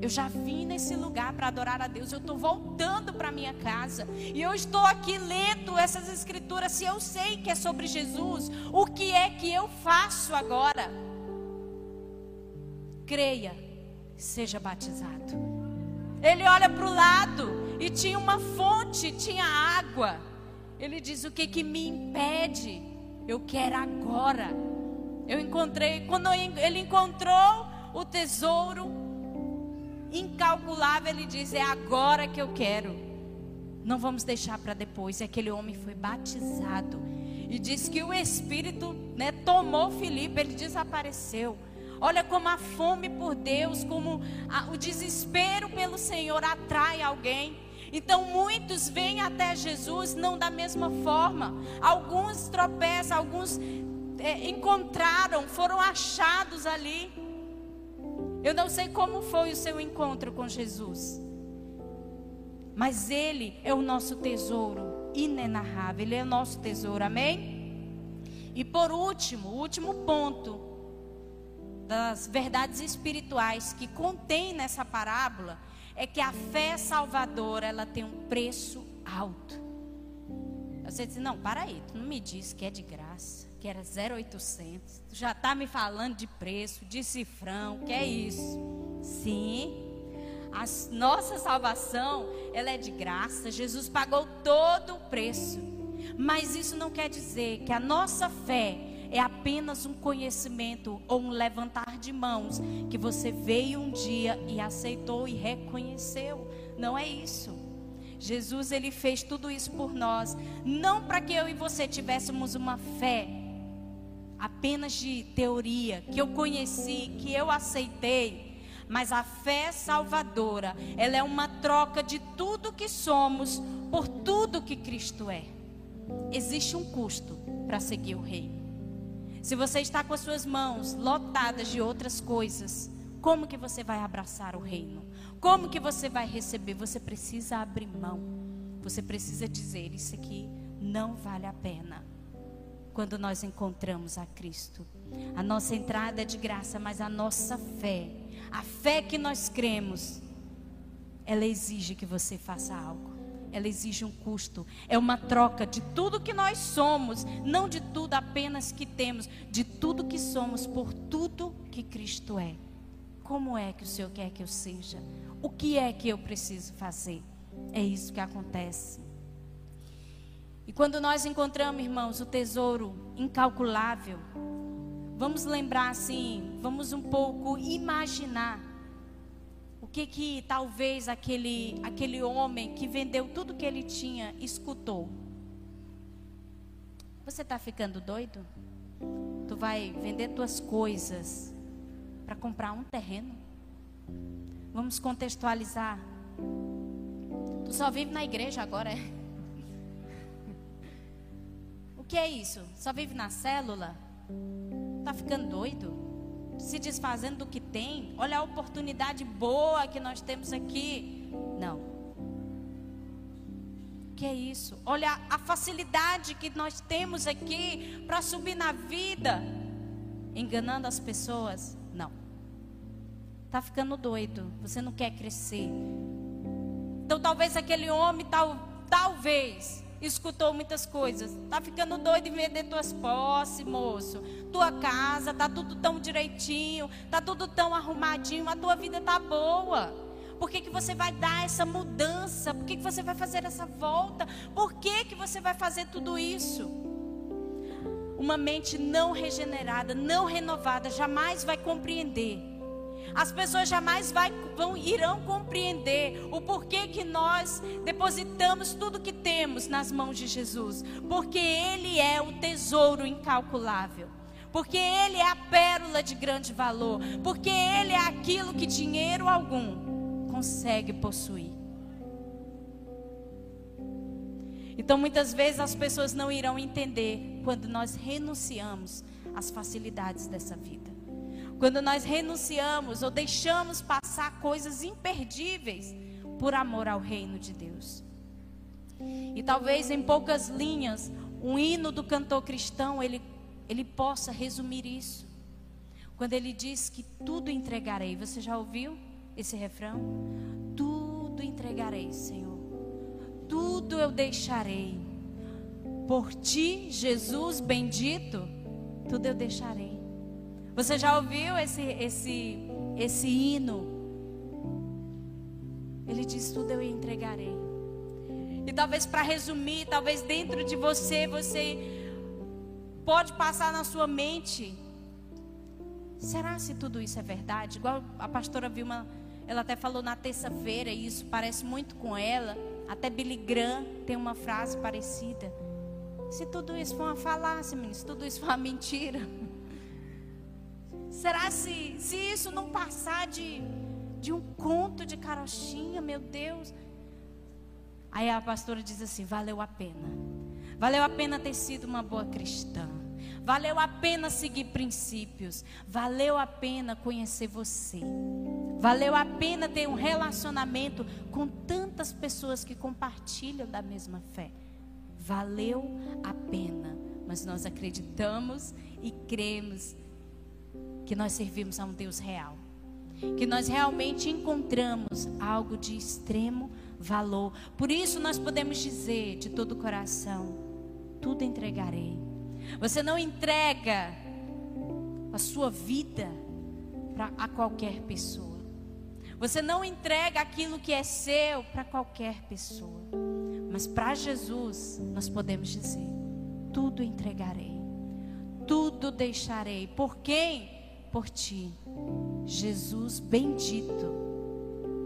Eu já vim nesse lugar para adorar a Deus. Eu estou voltando para minha casa. E eu estou aqui lendo essas escrituras. Se eu sei que é sobre Jesus, o que é que eu faço agora? Creia, seja batizado. Ele olha para o lado e tinha uma fonte, tinha água. Ele diz: O que, que me impede? Eu quero agora. Eu encontrei, quando ele encontrou o tesouro, incalculável, ele diz: É agora que eu quero. Não vamos deixar para depois. E aquele homem foi batizado. E diz que o Espírito né, tomou Filipe, ele desapareceu. Olha como a fome por Deus, como a, o desespero pelo Senhor atrai alguém. Então muitos vêm até Jesus não da mesma forma. Alguns tropeçam, alguns é, encontraram, foram achados ali. Eu não sei como foi o seu encontro com Jesus. Mas Ele é o nosso tesouro inenarrável. Ele é o nosso tesouro, amém? E por último, o último ponto das verdades espirituais que contém nessa parábola é que a fé salvadora ela tem um preço alto. Você diz, não, para aí, tu não me diz que é de graça que era 0,800. Já está me falando de preço, de cifrão, que é isso? Sim. A nossa salvação, ela é de graça. Jesus pagou todo o preço. Mas isso não quer dizer que a nossa fé é apenas um conhecimento ou um levantar de mãos que você veio um dia e aceitou e reconheceu. Não é isso. Jesus ele fez tudo isso por nós, não para que eu e você tivéssemos uma fé apenas de teoria, que eu conheci, que eu aceitei. Mas a fé salvadora, ela é uma troca de tudo que somos por tudo que Cristo é. Existe um custo para seguir o reino. Se você está com as suas mãos lotadas de outras coisas, como que você vai abraçar o reino? Como que você vai receber? Você precisa abrir mão. Você precisa dizer isso aqui não vale a pena quando nós encontramos a Cristo. A nossa entrada é de graça, mas a nossa fé, a fé que nós cremos, ela exige que você faça algo. Ela exige um custo. É uma troca de tudo que nós somos, não de tudo apenas que temos, de tudo que somos por tudo que Cristo é. Como é que o Senhor quer que eu seja? O que é que eu preciso fazer? É isso que acontece. E quando nós encontramos, irmãos, o tesouro incalculável, vamos lembrar assim, vamos um pouco imaginar o que que talvez aquele aquele homem que vendeu tudo que ele tinha escutou. Você está ficando doido? Tu vai vender tuas coisas para comprar um terreno? Vamos contextualizar. Tu só vive na igreja agora, é? Que é isso? Só vive na célula? Tá ficando doido? Se desfazendo do que tem? Olha a oportunidade boa que nós temos aqui. Não. Que é isso? Olha a facilidade que nós temos aqui para subir na vida, enganando as pessoas. Não. Tá ficando doido. Você não quer crescer. Então talvez aquele homem tal, talvez escutou muitas coisas. Tá ficando doido em vender tuas posses, moço. Tua casa, tá tudo tão direitinho, tá tudo tão arrumadinho, a tua vida tá boa. Por que, que você vai dar essa mudança? Por que, que você vai fazer essa volta? Por que, que você vai fazer tudo isso? Uma mente não regenerada, não renovada, jamais vai compreender as pessoas jamais vai, vão, irão compreender o porquê que nós depositamos tudo que temos nas mãos de Jesus. Porque Ele é o tesouro incalculável. Porque Ele é a pérola de grande valor. Porque Ele é aquilo que dinheiro algum consegue possuir. Então muitas vezes as pessoas não irão entender quando nós renunciamos às facilidades dessa vida. Quando nós renunciamos ou deixamos passar coisas imperdíveis por amor ao reino de Deus. E talvez em poucas linhas, um hino do cantor cristão, ele, ele possa resumir isso. Quando ele diz que tudo entregarei. Você já ouviu esse refrão? Tudo entregarei, Senhor. Tudo eu deixarei. Por ti, Jesus bendito, tudo eu deixarei. Você já ouviu esse, esse, esse hino? Ele diz: Tudo eu entregarei. E talvez para resumir, talvez dentro de você, você pode passar na sua mente: será se tudo isso é verdade? Igual a pastora Vilma, ela até falou na terça-feira, e isso parece muito com ela. Até Billy Graham tem uma frase parecida. Se tudo isso for uma falácia, menino, se tudo isso for uma mentira. Será se, se isso não passar de, de um conto de carochinha, meu Deus? Aí a pastora diz assim: valeu a pena. Valeu a pena ter sido uma boa cristã. Valeu a pena seguir princípios. Valeu a pena conhecer você. Valeu a pena ter um relacionamento com tantas pessoas que compartilham da mesma fé. Valeu a pena. Mas nós acreditamos e cremos que nós servimos a um Deus real. Que nós realmente encontramos algo de extremo valor. Por isso nós podemos dizer de todo o coração: tudo entregarei. Você não entrega a sua vida para a qualquer pessoa. Você não entrega aquilo que é seu para qualquer pessoa. Mas para Jesus nós podemos dizer: tudo entregarei. Tudo deixarei. Por quem? Por ti. Jesus bendito,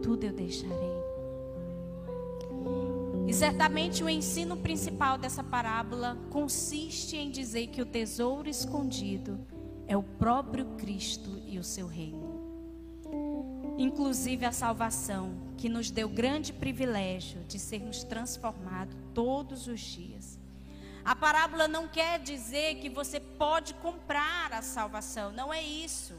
tudo eu deixarei. E certamente o ensino principal dessa parábola consiste em dizer que o tesouro escondido é o próprio Cristo e o seu reino. Inclusive a salvação, que nos deu grande privilégio de sermos transformados todos os dias. A parábola não quer dizer que você pode comprar a salvação, não é isso.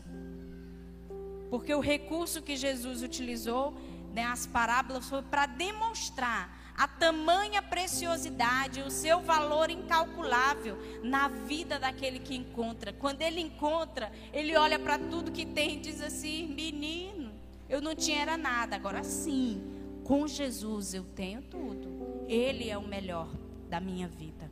Porque o recurso que Jesus utilizou, né, as parábolas, foi para demonstrar a tamanha preciosidade, o seu valor incalculável na vida daquele que encontra. Quando ele encontra, ele olha para tudo que tem e diz assim: menino, eu não tinha era nada, agora sim, com Jesus eu tenho tudo. Ele é o melhor da minha vida.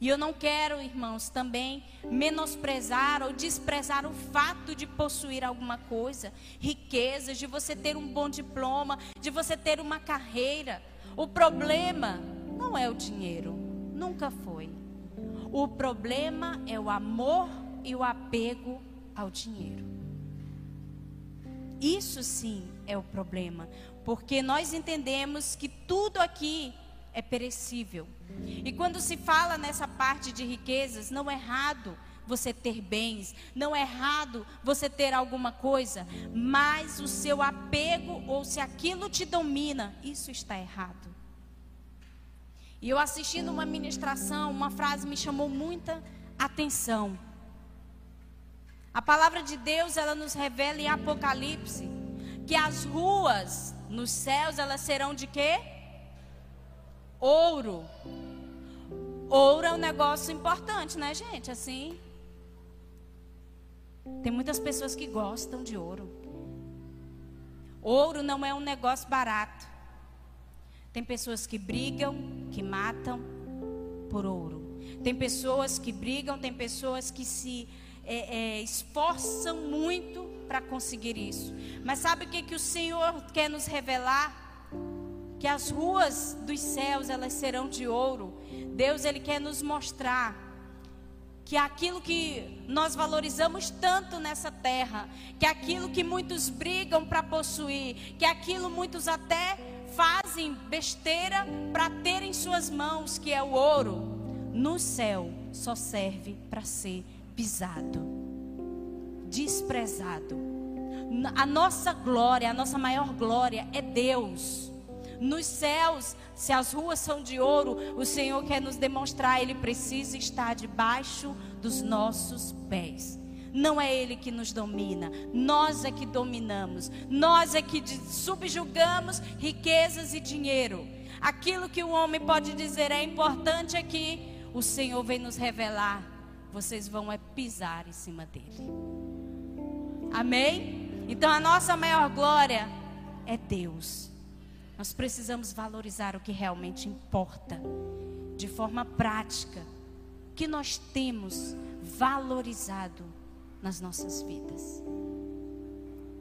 E eu não quero, irmãos, também menosprezar ou desprezar o fato de possuir alguma coisa, riquezas, de você ter um bom diploma, de você ter uma carreira. O problema não é o dinheiro, nunca foi. O problema é o amor e o apego ao dinheiro. Isso sim é o problema, porque nós entendemos que tudo aqui é perecível. E quando se fala nessa parte de riquezas, não é errado você ter bens, não é errado você ter alguma coisa, mas o seu apego ou se aquilo te domina, isso está errado. E eu assistindo uma ministração, uma frase me chamou muita atenção. A palavra de Deus, ela nos revela em Apocalipse que as ruas nos céus, elas serão de quê? Ouro. Ouro é um negócio importante, né, gente? Assim. Tem muitas pessoas que gostam de ouro. Ouro não é um negócio barato. Tem pessoas que brigam, que matam por ouro. Tem pessoas que brigam, tem pessoas que se é, é, esforçam muito para conseguir isso. Mas sabe o que, que o Senhor quer nos revelar? Que as ruas dos céus elas serão de ouro. Deus ele quer nos mostrar que aquilo que nós valorizamos tanto nessa terra, que aquilo que muitos brigam para possuir, que aquilo muitos até fazem besteira para ter em suas mãos, que é o ouro, no céu só serve para ser pisado, desprezado. A nossa glória, a nossa maior glória é Deus. Nos céus, se as ruas são de ouro, o Senhor quer nos demonstrar, Ele precisa estar debaixo dos nossos pés. Não é Ele que nos domina, nós é que dominamos, nós é que subjugamos riquezas e dinheiro. Aquilo que o homem pode dizer é importante que o Senhor vem nos revelar, vocês vão é pisar em cima dele. Amém? Então a nossa maior glória é Deus. Nós precisamos valorizar o que realmente importa, de forma prática, que nós temos valorizado nas nossas vidas.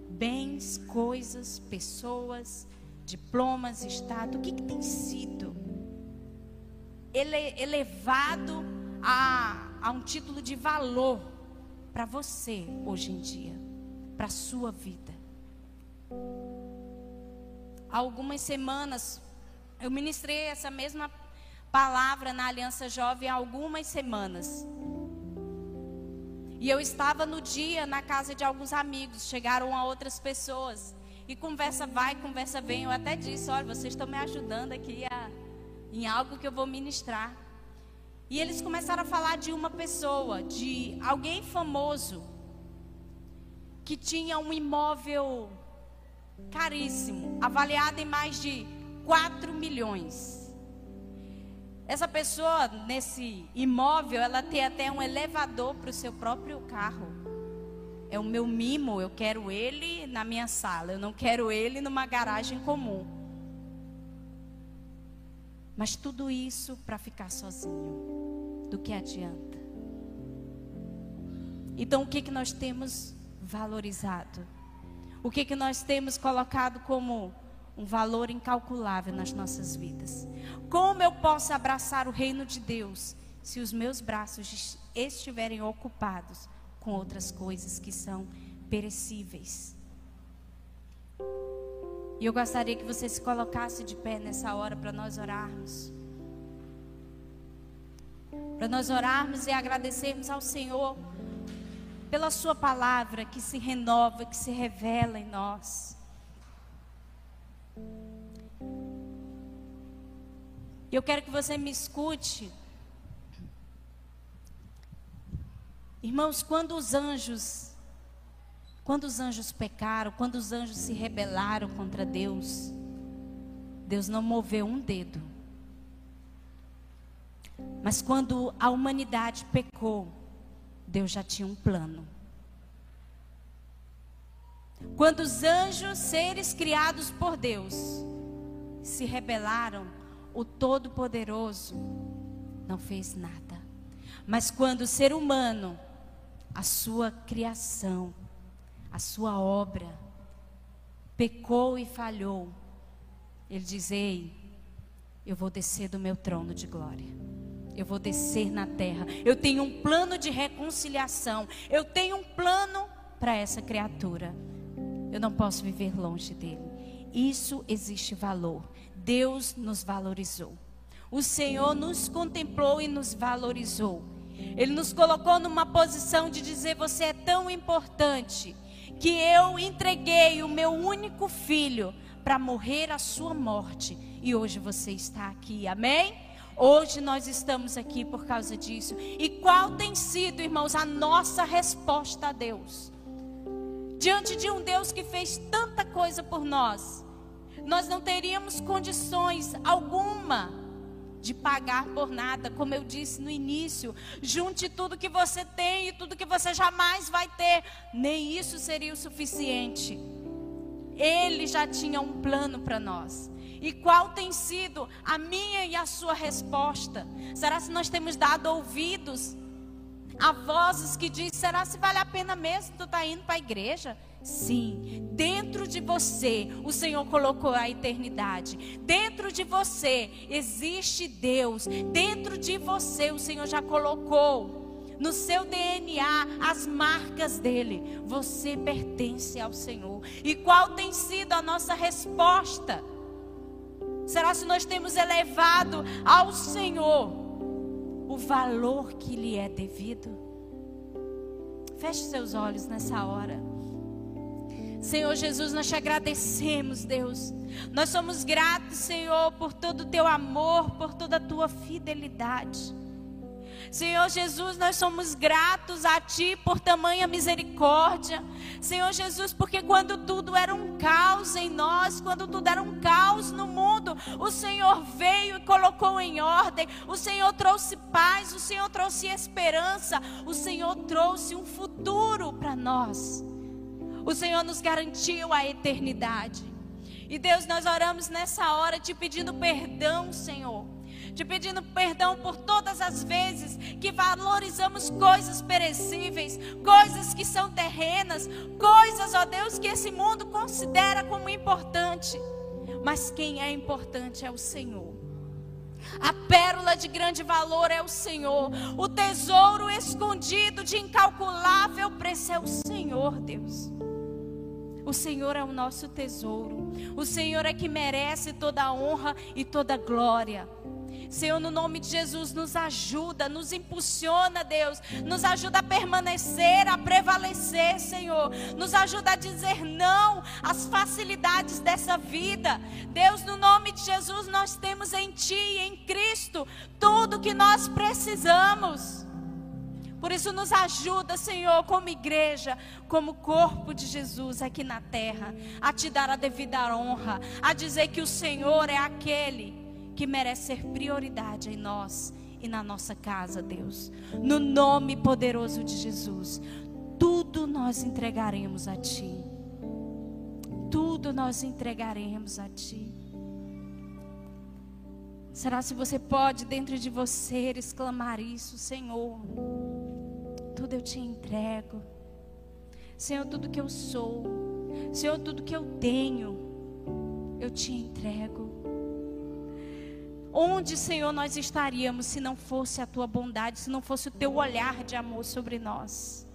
Bens, coisas, pessoas, diplomas, estado, o que, que tem sido ele, elevado a, a um título de valor para você hoje em dia, para a sua vida? Algumas semanas, eu ministrei essa mesma palavra na Aliança Jovem há algumas semanas. E eu estava no dia na casa de alguns amigos, chegaram a outras pessoas. E conversa vai, conversa vem. Eu até disse: olha, vocês estão me ajudando aqui a, em algo que eu vou ministrar. E eles começaram a falar de uma pessoa, de alguém famoso, que tinha um imóvel caríssimo, avaliado em mais de 4 milhões. Essa pessoa, nesse imóvel, ela tem até um elevador para o seu próprio carro. É o meu mimo, eu quero ele na minha sala, eu não quero ele numa garagem comum. Mas tudo isso para ficar sozinho, do que adianta? Então, o que, que nós temos valorizado? O que, que nós temos colocado como um valor incalculável nas nossas vidas? Como eu posso abraçar o reino de Deus se os meus braços estiverem ocupados com outras coisas que são perecíveis? E eu gostaria que você se colocasse de pé nessa hora para nós orarmos. Para nós orarmos e agradecermos ao Senhor pela Sua palavra que se renova, que se revela em nós. Eu quero que você me escute. Irmãos, quando os anjos, quando os anjos pecaram, quando os anjos se rebelaram contra Deus, Deus não moveu um dedo. Mas quando a humanidade pecou, Deus já tinha um plano. Quando os anjos, seres criados por Deus, se rebelaram, o Todo-Poderoso não fez nada. Mas quando o ser humano, a sua criação, a sua obra, pecou e falhou, ele diz: Ei, eu vou descer do meu trono de glória. Eu vou descer na terra. Eu tenho um plano de reconciliação. Eu tenho um plano para essa criatura. Eu não posso viver longe dele. Isso existe valor. Deus nos valorizou. O Senhor nos contemplou e nos valorizou. Ele nos colocou numa posição de dizer: Você é tão importante que eu entreguei o meu único filho para morrer a sua morte. E hoje você está aqui. Amém? Hoje nós estamos aqui por causa disso. E qual tem sido, irmãos, a nossa resposta a Deus? Diante de um Deus que fez tanta coisa por nós, nós não teríamos condições alguma de pagar por nada, como eu disse no início. Junte tudo que você tem e tudo que você jamais vai ter, nem isso seria o suficiente. Ele já tinha um plano para nós. E qual tem sido a minha e a sua resposta? Será se nós temos dado ouvidos a vozes que diz: será se vale a pena mesmo tu tá indo para a igreja? Sim, dentro de você o Senhor colocou a eternidade. Dentro de você existe Deus. Dentro de você o Senhor já colocou no seu DNA as marcas dele. Você pertence ao Senhor. E qual tem sido a nossa resposta? Será se nós temos elevado ao Senhor o valor que lhe é devido? Feche seus olhos nessa hora. Senhor Jesus, nós te agradecemos, Deus. Nós somos gratos, Senhor, por todo o teu amor, por toda a tua fidelidade. Senhor Jesus, nós somos gratos a Ti por tamanha misericórdia. Senhor Jesus, porque quando tudo era um caos em nós, quando tudo era um caos no mundo, o Senhor veio e colocou em ordem. O Senhor trouxe paz, o Senhor trouxe esperança, o Senhor trouxe um futuro para nós. O Senhor nos garantiu a eternidade. E Deus, nós oramos nessa hora te pedindo perdão, Senhor te pedindo perdão por todas as vezes que valorizamos coisas perecíveis, coisas que são terrenas, coisas, ó Deus, que esse mundo considera como importante. Mas quem é importante é o Senhor. A pérola de grande valor é o Senhor. O tesouro escondido de incalculável preço é o Senhor, Deus. O Senhor é o nosso tesouro. O Senhor é que merece toda a honra e toda a glória. Senhor, no nome de Jesus, nos ajuda, nos impulsiona, Deus, nos ajuda a permanecer, a prevalecer, Senhor, nos ajuda a dizer não às facilidades dessa vida. Deus, no nome de Jesus, nós temos em Ti, em Cristo, tudo que nós precisamos. Por isso, nos ajuda, Senhor, como igreja, como corpo de Jesus aqui na terra, a te dar a devida honra, a dizer que o Senhor é aquele que merece ser prioridade em nós e na nossa casa, Deus. No nome poderoso de Jesus, tudo nós entregaremos a Ti. Tudo nós entregaremos a Ti. Será se você pode dentro de você exclamar isso, Senhor? Tudo eu te entrego. Senhor, tudo que eu sou. Senhor, tudo que eu tenho, eu te entrego. Onde, Senhor, nós estaríamos se não fosse a tua bondade, se não fosse o teu olhar de amor sobre nós?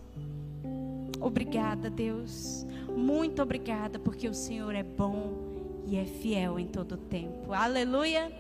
Obrigada, Deus. Muito obrigada, porque o Senhor é bom e é fiel em todo o tempo. Aleluia.